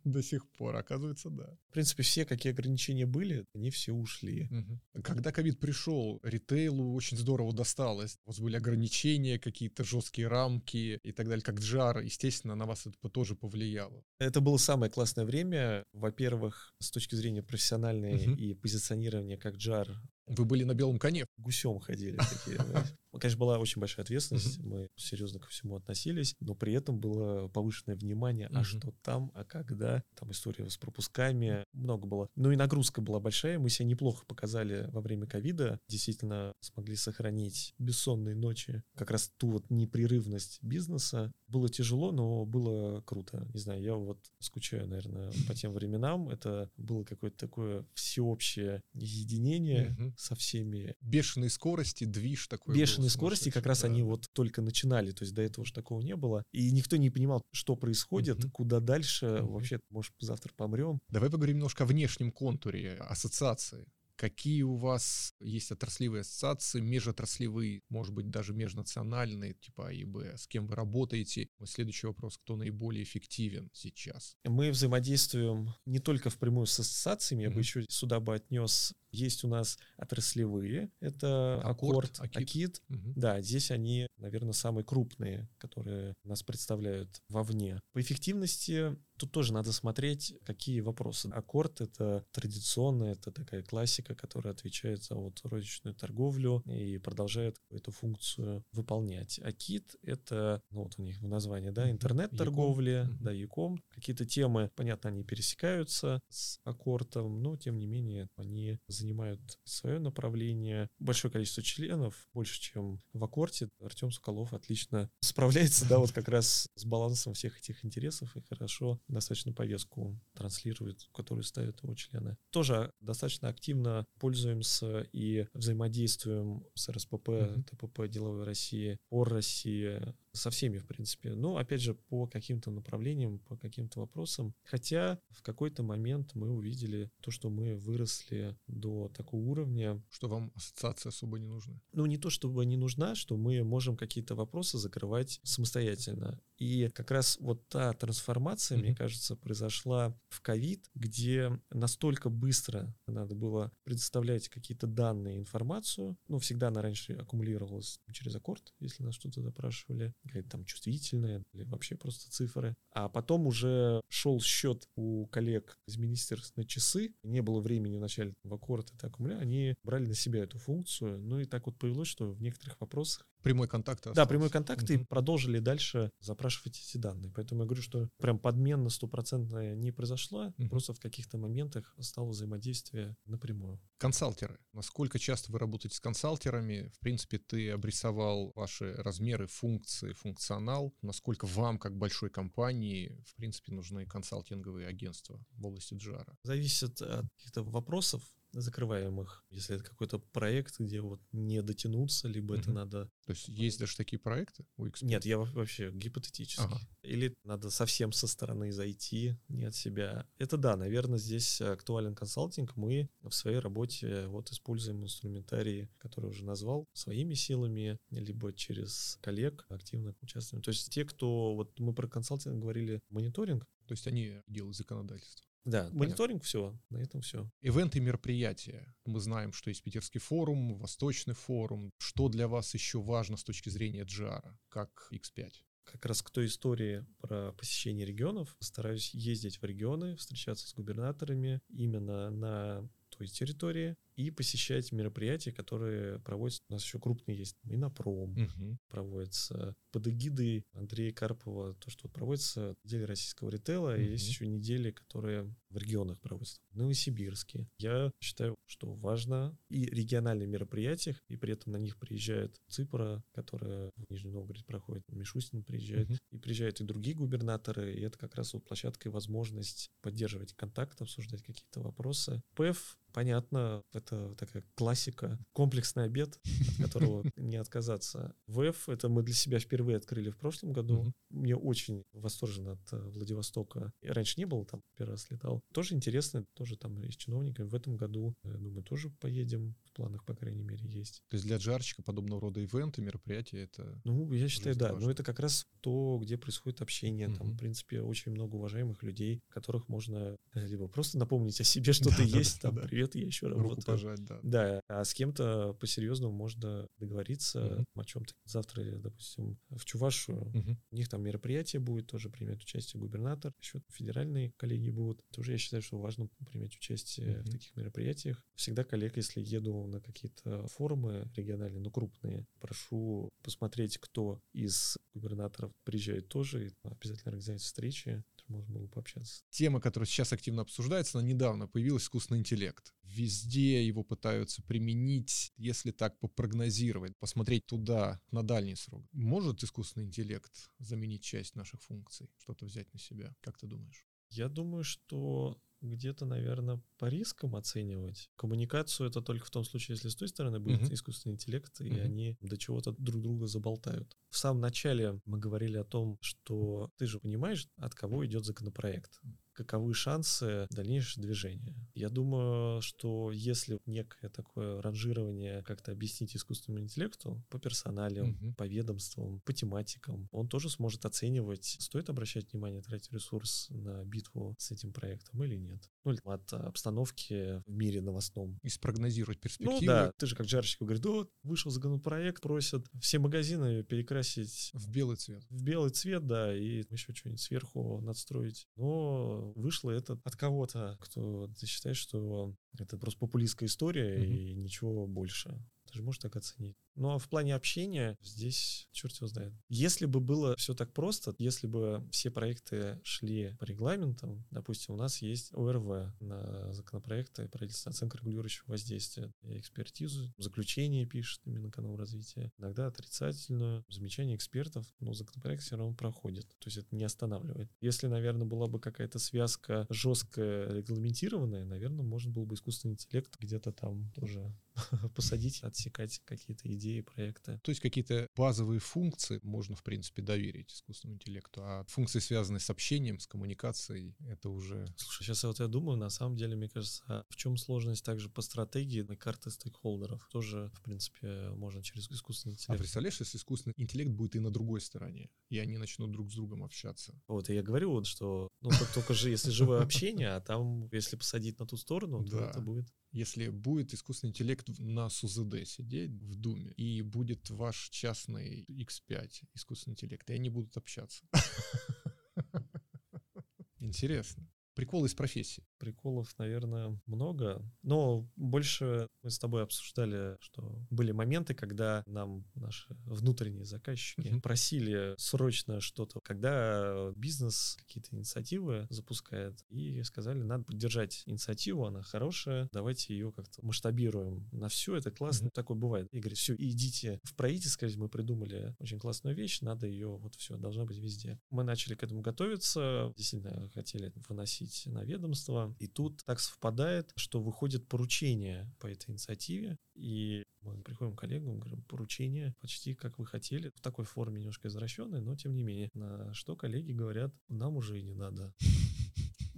До сих пор, оказывается, да. В принципе, все, какие ограничения были, они все ушли. Угу. Когда ковид пришел, ритейлу очень здорово досталось. У вас были ограничения, какие-то жесткие рамки и так далее, как джар. Естественно, на вас это тоже повлияло. Это было самое классное время. Во-первых, с точки зрения профессиональной угу. и позиционирования как джар Вы были на белом коне. Гусем ходили такие. Конечно, была очень большая ответственность, мы серьезно ко всему относились, но при этом было повышенное внимание, а что там, а когда, там история с пропусками, много было. Ну и нагрузка была большая, мы себя неплохо показали во время ковида, действительно смогли сохранить бессонные ночи, как раз ту вот непрерывность бизнеса. Было тяжело, но было круто. Не знаю, я вот скучаю, наверное, по тем временам. Это было какое-то такое всеобщее единение со всеми. Бешеные скорости, движ такой. Бешеные бешеной скорости, как раз да. они вот только начинали, то есть до этого же такого не было. И никто не понимал, что происходит, угу. куда дальше, угу. вообще, может, завтра помрем. Давай поговорим немножко о внешнем контуре ассоциации. Какие у вас есть отраслевые ассоциации, межотраслевые, может быть, даже межнациональные, типа АИБ? С кем вы работаете? Мой следующий вопрос, кто наиболее эффективен сейчас? Мы взаимодействуем не только впрямую с ассоциациями, mm-hmm. я бы еще сюда бы отнес есть у нас отраслевые, это Аккорд, Аккорд Акит. Угу. Да, здесь они, наверное, самые крупные, которые нас представляют вовне. По эффективности тут тоже надо смотреть, какие вопросы. Аккорд — это традиционная, это такая классика, которая отвечает за вот розничную торговлю и продолжает эту функцию выполнять. Акит — это, ну вот у них в названии, да, интернет-торговля, да, Яком. Какие-то темы, понятно, они пересекаются с Аккордом, но тем не менее они занимаются занимают свое направление. Большое количество членов, больше, чем в Аккорте. Артем Соколов отлично справляется, да, вот как раз с балансом всех этих интересов и хорошо достаточно повестку транслирует, которую ставят его члены. Тоже достаточно активно пользуемся и взаимодействуем с РСПП, ТПП Деловой России, ОР России, со всеми, в принципе. Но, опять же, по каким-то направлениям, по каким-то вопросам. Хотя в какой-то момент мы увидели то, что мы выросли до такого уровня. Что вам ассоциация особо не нужна? Ну, не то, чтобы не нужна, что мы можем какие-то вопросы закрывать самостоятельно. И как раз вот та трансформация, mm-hmm. мне кажется, произошла в ковид, где настолько быстро надо было предоставлять какие-то данные, информацию. Ну, всегда она раньше аккумулировалась через аккорд, если нас что-то запрашивали какая-то там чувствительная или вообще просто цифры. А потом уже шел счет у коллег из министерства на часы. Не было времени вначале в аккорд это аккумулятор. Они брали на себя эту функцию. Ну и так вот повелось, что в некоторых вопросах Прямой контакт. Остался. Да, прямой контакт, угу. и продолжили дальше запрашивать эти данные. Поэтому я говорю, что прям подмена стопроцентная не произошла, угу. просто в каких-то моментах стало взаимодействие напрямую. Консалтеры. Насколько часто вы работаете с консалтерами? В принципе, ты обрисовал ваши размеры, функции, функционал. Насколько вам, как большой компании, в принципе, нужны консалтинговые агентства в области джара? Зависит от каких-то вопросов закрываем их. Если это какой-то проект, где вот не дотянуться, либо угу. это надо... То есть есть даже такие проекты у XP? Нет, я вообще гипотетически. Ага. Или надо совсем со стороны зайти, не от себя. Это да, наверное, здесь актуален консалтинг. Мы в своей работе вот используем инструментарии, которые уже назвал, своими силами, либо через коллег активно участвуем. То есть те, кто... Вот мы про консалтинг говорили, мониторинг. То есть они делают законодательство. Да, мониторинг все, на этом все. Ивенты мероприятия. Мы знаем, что есть Питерский форум, Восточный форум. Что для вас еще важно с точки зрения GR, как X5? как раз к той истории про посещение регионов. Стараюсь ездить в регионы, встречаться с губернаторами именно на той территории, и посещать мероприятия, которые проводятся. У нас еще крупные есть. Минопром угу. проводится. Под эгидой Андрея Карпова, то, что проводится неделя российского ритейла, угу. есть еще недели, которые в регионах проводятся. В Новосибирске. Я считаю, что важно и региональные мероприятия, и при этом на них приезжает Ципра, которая в Нижнем Новгороде проходит, Мишустин приезжает, угу. и приезжают и другие губернаторы, и это как раз вот площадка и возможность поддерживать контакт, обсуждать какие-то вопросы. ПЭФ понятно, это такая классика, комплексный обед, от которого не отказаться. ВЭФ, это мы для себя впервые открыли в прошлом году. Мне очень восторжен от э, Владивостока. Я раньше не был там, первый раз летал. Тоже интересно, тоже там и с чиновниками. В этом году, я думаю, тоже поедем. В планах, по крайней мере, есть. То есть для джарщика подобного рода ивенты, мероприятия это... Ну, я считаю, да. Но это как раз то, где происходит общение. Там, в принципе, очень много уважаемых людей, которых можно либо просто напомнить о себе, что ты есть, там, привет, я еще работаю. Соображать, да. Да, а с кем-то по-серьезному можно договориться Мгм. о чем-то. Завтра, допустим, в Чувашу Мгм. у них там мероприятие будет, тоже примет участие губернатор, еще федеральные коллеги будут. Тоже я считаю, что важно принять участие в Мгм. таких мероприятиях. Всегда коллег, если еду на какие-то форумы региональные, ну, крупные, прошу посмотреть, кто из губернаторов приезжает тоже, и обязательно организовать встречи, можно было пообщаться. Тема, которая сейчас активно обсуждается, она недавно появилась, искусственный интеллект. Везде его пытаются применить, если так попрогнозировать, посмотреть туда на дальний срок. Может искусственный интеллект заменить часть наших функций, что-то взять на себя? Как ты думаешь? Я думаю, что где-то, наверное, по рискам оценивать. Коммуникацию это только в том случае, если с той стороны будет Мгм. искусственный интеллект, и Мгм. они до чего-то друг друга заболтают. В самом начале мы говорили о том, что ты же понимаешь, от кого идет законопроект каковы шансы дальнейшего движения. Я думаю, что если некое такое ранжирование как-то объяснить искусственному интеллекту по персоналям, Мгм. по ведомствам, по тематикам, он тоже сможет оценивать, стоит обращать внимание, тратить ресурс на битву с этим проектом или нет. Ну, или от обстановки в мире новостном. И спрогнозировать перспективы. Ну да, ты же как Джарщик говорит, вот, вышел законопроект, просят все магазины перекрасить В белый цвет. в белый цвет, да, и еще что-нибудь сверху надстроить. Но вышло это от кого-то, кто ты считаешь, что это просто популистская история Мгм. и ничего больше. Ты же можешь так оценить. Ну а в плане общения здесь черт его знает. Если бы было все так просто, если бы все проекты шли по регламентам, допустим, у нас есть ОРВ на законопроекты правительственная оценка регулирующего воздействия, экспертизу, заключение пишет Минэкономразвития, иногда отрицательную, замечание экспертов, но законопроект все равно проходит, то есть это не останавливает. Если, наверное, была бы какая-то связка жестко регламентированная, наверное, можно было бы искусственный интеллект где-то там тоже посадить, отсекать какие-то идеи, проекты. То есть какие-то базовые функции можно, в принципе, доверить искусственному интеллекту, а функции, связанные с общением, с коммуникацией, это уже... Слушай, сейчас вот я думаю, на самом деле, мне кажется, а в чем сложность также по стратегии на карты стейкхолдеров? Тоже, в принципе, можно через искусственный А интеллект. представляешь, если искусственный интеллект будет и на другой стороне, и они начнут друг с другом общаться? Вот, и я говорю вот, что ну, только, только же, если живое общение, а там, если посадить на ту сторону, то Да. это будет Если будет искусственный интеллект на СУЗД сидеть в Думе, и будет ваш частный X5 искусственный интеллект, и они будут общаться. Интересно. Приколы из профессии. приколов, наверное, много. Но больше мы с тобой обсуждали, что были моменты, когда нам наши внутренние заказчики Мгм. просили срочно что-то, когда бизнес какие-то инициативы запускает, и сказали, надо поддержать инициативу, она хорошая, давайте ее как-то масштабируем на все, это классно, Мгм. такое бывает. И говорит, все, идите в правительство, мы придумали очень классную вещь, надо ее, вот все, должна быть везде. Мы начали к этому готовиться, действительно хотели выносить на ведомство, и тут так совпадает, что выходит поручение по этой инициативе, и мы приходим к коллегам, говорим, поручение почти как вы хотели, в такой форме немножко извращенной, но тем не менее. На что коллеги говорят, нам уже и не надо.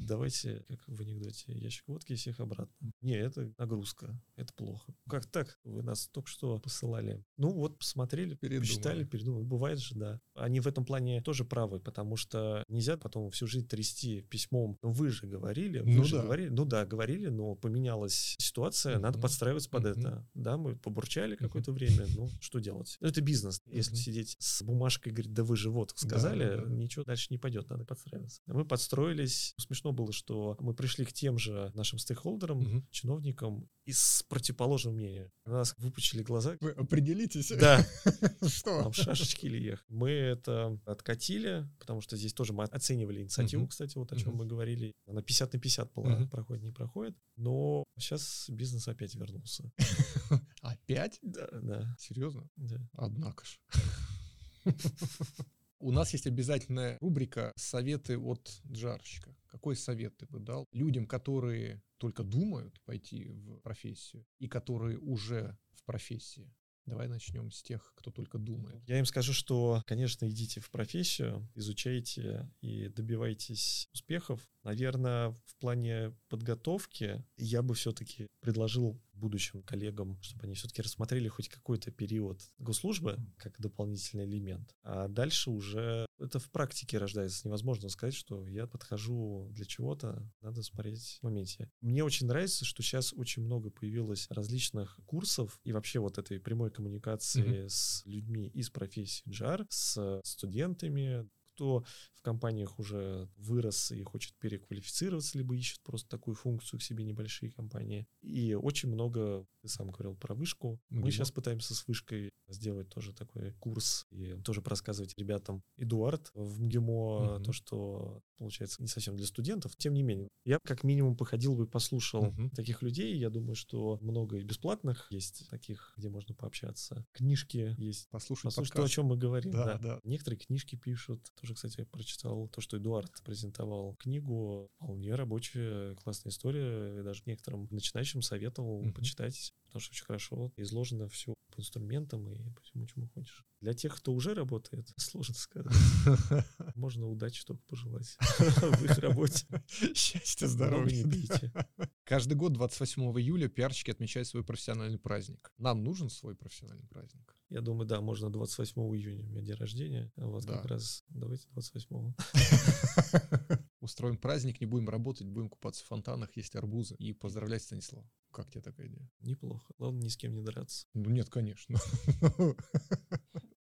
Давайте, как в анекдоте, ящик водки и всех обратно. Не, это нагрузка, это плохо. Как так? Вы нас только что посылали. Ну вот, посмотрели, Передумали. посчитали, передумали. Бывает же, да. Они в этом плане тоже правы, потому что нельзя потом всю жизнь трясти письмом. «Ну, Вы же говорили, вы Ну же да. говорили. Ну да, говорили, но поменялась ситуация, надо Мгм. подстраиваться под Мгм. это. Да, мы побурчали какое-то время, ну что делать? Ну это бизнес. Если Мгм. сидеть с бумажкой и говорить, да вы же вот сказали, Да, да, да. ничего дальше не пойдет, надо подстраиваться. Мы подстроились. Смешно было, что мы пришли к тем же нашим стейкхолдерам, Мгм. чиновникам из противоположного мнения. У нас выпучили глаза. Вы определитесь, Да, что? там шашечки или ехать. Мы это откатили, потому что здесь тоже мы оценивали инициативу, Мгм. кстати, вот о чем Мгм. мы говорили. Она 50 на 50 была, Мгм. проходит, не проходит. Но сейчас бизнес опять вернулся. Опять? Да, да, Серьезно? да. Однако ж. У нас есть обязательная рубрика «Советы от джарщика». Какой совет ты бы дал людям, которые только думают пойти в профессию и которые уже в профессии? Давай начнем с тех, кто только думает. Я им скажу, что, конечно, идите в профессию, изучайте и добивайтесь успехов. Наверное, в плане подготовки я бы все-таки предложил будущим коллегам, чтобы они все-таки рассмотрели хоть какой-то период госслужбы как дополнительный элемент. А дальше уже это в практике рождается. Невозможно сказать, что я подхожу для чего-то, надо смотреть в моменте. Мне очень нравится, что сейчас очень много появилось различных курсов и вообще вот этой прямой коммуникации mm-hmm. с людьми из профессии GR, с студентами, кто в компаниях уже вырос и хочет переквалифицироваться, либо ищет просто такую функцию к себе небольшие компании. И очень много, ты сам говорил про вышку. Мы mm сейчас пытаемся с вышкой сделать тоже такой курс и тоже рассказывать ребятам. Эдуард в МГИМО, mm то, что получается не совсем для студентов. Тем не менее, я как минимум походил бы, послушал mm таких людей. Я думаю, что много и бесплатных есть таких, где можно пообщаться. Книжки есть. Послушать, послушать то, о чем мы говорим. Да, да. да. Некоторые книжки пишут, тоже, кстати, я прочитал то, что Эдуард презентовал книгу. Вполне рабочая, классная история. И даже некоторым начинающим советовал mm-hmm. почитать, потому что очень хорошо изложено все по инструментам и по всему, чему хочешь. Для тех, кто уже работает, сложно сказать. Можно удачи только пожелать в их работе. Счастья, здоровья. не пейте. Каждый год 28 июля пиарщики отмечают свой профессиональный праздник. Нам нужен свой профессиональный праздник. Я думаю, да, можно 28 июня, у меня день рождения. А вот да. как раз давайте 28 Устроим праздник, не будем работать, будем купаться в фонтанах, есть арбузы и поздравлять Станислава. Как тебе такая идея? Неплохо. Главное, ни с кем не драться. Ну нет, конечно.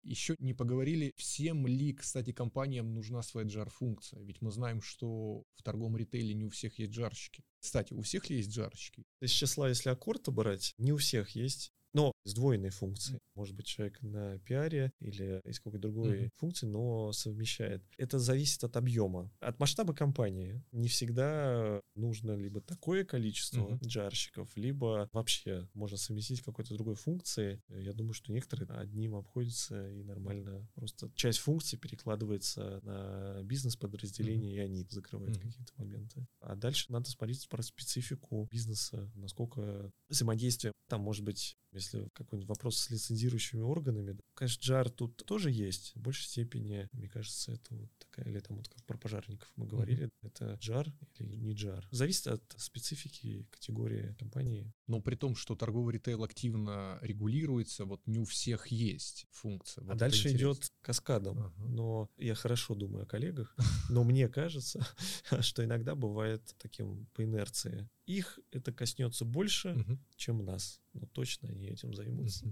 Еще не поговорили, всем ли, кстати, компаниям нужна своя джар-функция. Ведь мы знаем, что в торговом ритейле не у всех есть джарщики. Кстати, у всех ли есть джарщики? Из числа, если аккорда брать, не у всех есть но сдвоенной функции. Может быть, человек на пиаре или из какой-то другой mm-hmm. функции, но совмещает. Это зависит от объема, от масштаба компании. Не всегда нужно либо такое количество mm-hmm. джарщиков, либо вообще можно совместить какой-то другой функции. Я думаю, что некоторые одним обходятся и нормально. Просто часть функций перекладывается на бизнес-подразделение, mm-hmm. и они закрывают mm-hmm. какие-то моменты. А дальше надо смотреть про специфику бизнеса, насколько взаимодействие там может быть если какой-нибудь вопрос с лицензирующими органами, конечно, джар тут тоже есть. В большей степени, мне кажется, это вот такая, или там вот как про пожарников мы говорили, mm-hmm. это джар или не джар. Зависит от специфики категории компании. Но при том, что торговый ритейл активно регулируется, вот не у всех есть функция. Вот а дальше идет каскадом. Ага. Но я хорошо думаю о коллегах, но мне кажется, что иногда бывает таким по инерции. Их это коснется больше, чем нас но точно они этим займутся.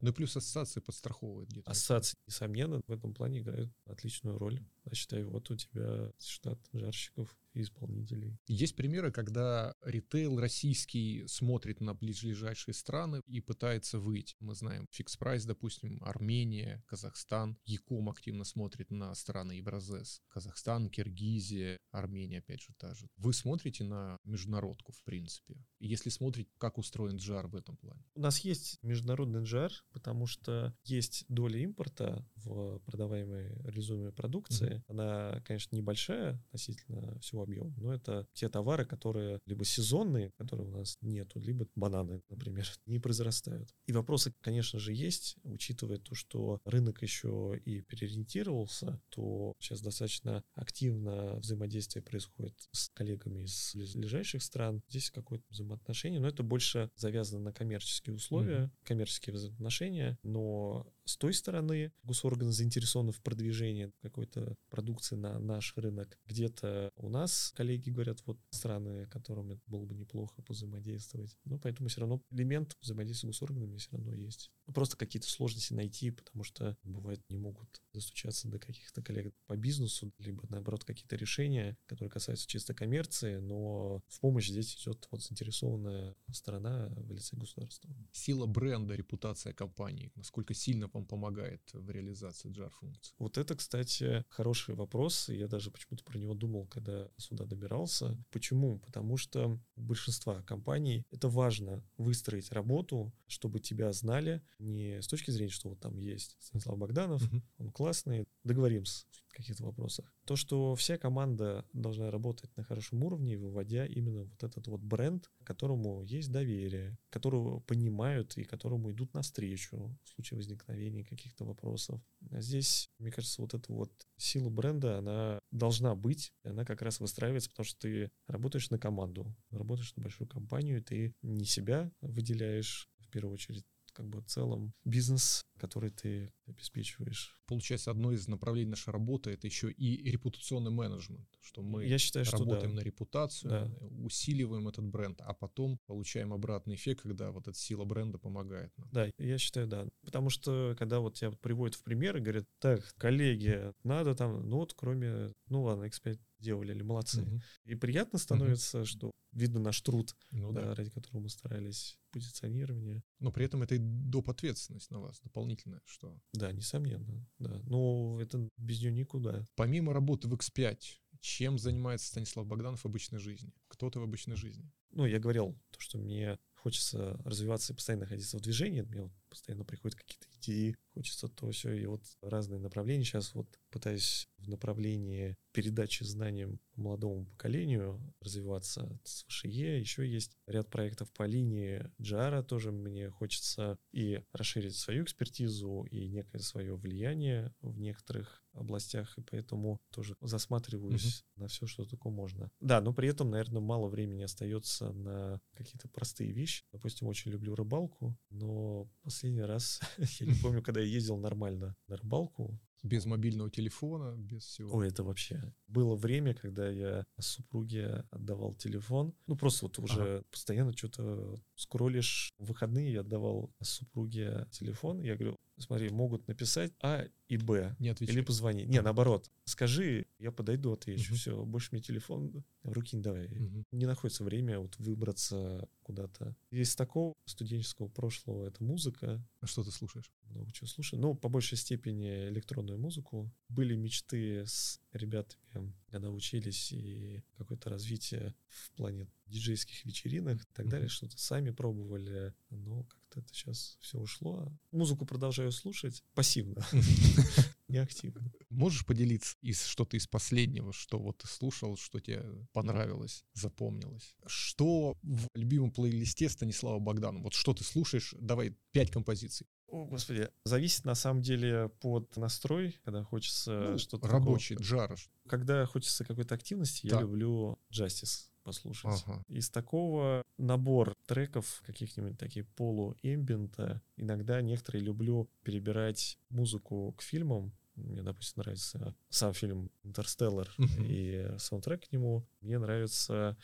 Ну и плюс ассоциации подстраховывают где-то. Ассоциации, несомненно, в этом плане играют отличную роль. Я считаю, вот у тебя штат жарщиков и исполнителей. Есть примеры, когда ритейл российский смотрит на ближайшие страны и пытается выйти. Мы знаем фикс прайс, допустим, Армения, Казахстан. Яком активно смотрит на страны Евразес. Казахстан, Киргизия, Армения, опять же, та же. Вы смотрите на международку, в принципе. Если смотрите, как устроен джар в этом плане. У нас есть международный джар, потому что есть доля импорта в продаваемой реализуемой продукции. Она, конечно, небольшая относительно всего объема, но это те товары, которые либо сезонные, которые у нас нету, либо бананы, например, не произрастают. И вопросы, конечно же, есть, учитывая то, что рынок еще и переориентировался, то сейчас достаточно активно взаимодействие происходит с коллегами из ближайших стран. Здесь какое-то взаимоотношение, но это больше завязано на коммерческие условия, mm-hmm. коммерческие взаимоотношения, но с той стороны госорганы заинтересованы в продвижении какой-то продукции на наш рынок. Где-то у нас коллеги говорят, вот страны, которым было бы неплохо взаимодействовать. Но поэтому все равно элемент взаимодействия с госорганами все равно есть. Просто какие-то сложности найти, потому что бывает не могут достучаться до каких-то коллег по бизнесу, либо наоборот какие-то решения, которые касаются чисто коммерции, но в помощь здесь идет вот заинтересованная сторона в лице государства. Сила бренда, репутация компании, насколько сильно вам помогает в реализации JAR-функций? Вот это, кстати, хороший вопрос. Я даже почему-то про него думал, когда сюда добирался. Почему? Потому что у большинства компаний это важно выстроить работу, чтобы тебя знали не с точки зрения, что вот там есть Станислав Богданов, uh-huh. он классный, договоримся в каких-то вопросах. То, что вся команда должна работать на хорошем уровне, выводя именно вот этот вот бренд, которому есть доверие, которого понимают и которому идут навстречу в случае возникновения каких-то вопросов. А здесь, мне кажется, вот эта вот сила бренда, она должна быть, и она как раз выстраивается, потому что ты работаешь на команду, работаешь на большую компанию, ты не себя выделяешь в первую очередь, как бы в целом бизнес, который ты обеспечиваешь. Получается, одно из направлений нашей работы это еще и репутационный менеджмент, что мы Я считаю, что работаем да. на репутацию, Да. усиливаем этот бренд, а потом получаем обратный эффект, когда вот эта сила бренда помогает нам. Да, я считаю, да. Потому что, когда вот тебя приводят в пример и говорят, так, коллеги, надо там, ну вот кроме, ну ладно, X5 делали, или молодцы. Мгм. И приятно становится, что видно наш труд, Ну да. да, ради которого мы старались, позиционирование. Но при этом это и доп. ответственность на вас дополнительная, что Да, несомненно, да. Но это без нее никуда. помимо работы в X5, чем занимается Станислав Богданов в обычной жизни? Кто ты в обычной жизни? Ну, я говорил, то, что мне хочется развиваться и постоянно находиться в движении, мне вот постоянно приходят какие-то идеи, хочется то все и вот разные направления. Сейчас вот пытаюсь в направлении передачи знаниям молодому поколению развиваться с ВШЕ. Еще есть ряд проектов по линии Джара, тоже мне хочется и расширить свою экспертизу, и некое свое влияние в некоторых областях, и поэтому тоже засматриваюсь на все, что только можно. Да, но при этом, наверное, мало времени остается на какие-то простые вещи. Допустим, очень люблю рыбалку, но последний раз, я не помню, когда я ездил нормально на рыбалку, Без мобильного телефона, без всего. Ой, это вообще. Было время, когда я супруге отдавал телефон. Ну, просто вот уже постоянно что-то скроллишь. В выходные я отдавал супруге телефон. Я говорю, смотри, могут написать А и Б. Не отвечай. Или позвони. Не, наоборот. Скажи, я подойду, отвечу. Мгм. Все, больше мне телефон в руки не давай. Мгм. Не находится время вот выбраться куда-то. Из такого студенческого прошлого это музыка А что ты слушаешь? много чего слушаю. Ну, по большей степени электронную музыку. Были мечты с ребятами, когда учились, и какое-то развитие в плане диджейских вечеринок и так далее. Мгм. Что-то сами пробовали, но как-то это сейчас все ушло. Музыку продолжаю слушать пассивно, не активно. Можешь поделиться из что-то из последнего, что вот ты слушал, что тебе понравилось, запомнилось? Что в любимом плейлисте Станислава Богданова? Вот что ты слушаешь? Давай пять композиций. О, господи. Зависит на самом деле под настрой, когда хочется Ну, что-то рабочий, такого- джара. Когда хочется какой-то активности, я Так. люблю Justice послушать. Ага. Из такого набор треков, каких-нибудь таких полу-эмбиента, иногда некоторые люблю перебирать музыку к фильмам. Мне, допустим, нравится сам фильм «Интерстеллар» Мгм. и саундтрек к нему. Мне нравится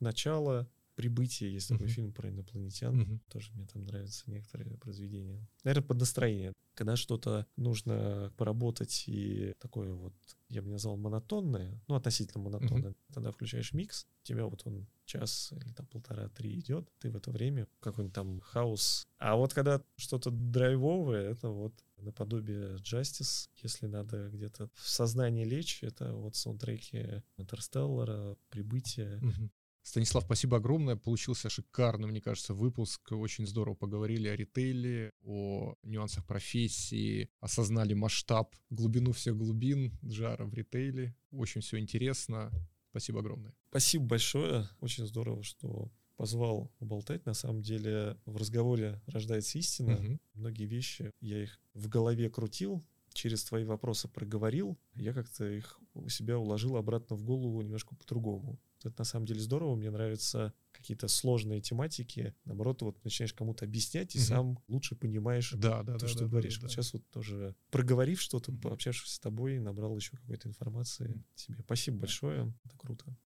начало, прибытие, есть такой Мгм. фильм про инопланетян. Мгм. Тоже мне там нравятся некоторые произведения. Наверное, под настроение. Когда что-то нужно поработать и такое вот, я бы назвал монотонное, ну, относительно монотонное, тогда включаешь микс, у тебя вот он час или там полтора-три идет, ты в это время какой-нибудь там хаос. А вот когда что-то драйвовое, это вот наподобие Justice, если надо где-то в сознание лечь, это вот саундтреки Интерстеллара, Прибытие. Мгм. Станислав, спасибо огромное. Получился шикарный, мне кажется, выпуск. Очень здорово поговорили о ритейле, о нюансах профессии, осознали масштаб, глубину всех глубин джара в ритейле. Очень все интересно. Спасибо огромное. Спасибо большое. Очень здорово, что позвал поболтать. На самом деле в разговоре рождается истина. Мгм. Многие вещи я их в голове крутил, через твои вопросы проговорил, я как-то их у себя уложил обратно в голову немножко по-другому. Это на самом деле здорово, мне нравятся какие-то сложные тематики. Наоборот, вот начинаешь кому-то объяснять и Мгм. сам лучше понимаешь Да, да, то, да. что да, да, говоришь. да, Вот да. сейчас вот тоже проговорив что-то, Мгм. пообщавшись с тобой, набрал еще какой-то информации Мгм. себе. Спасибо большое, это круто.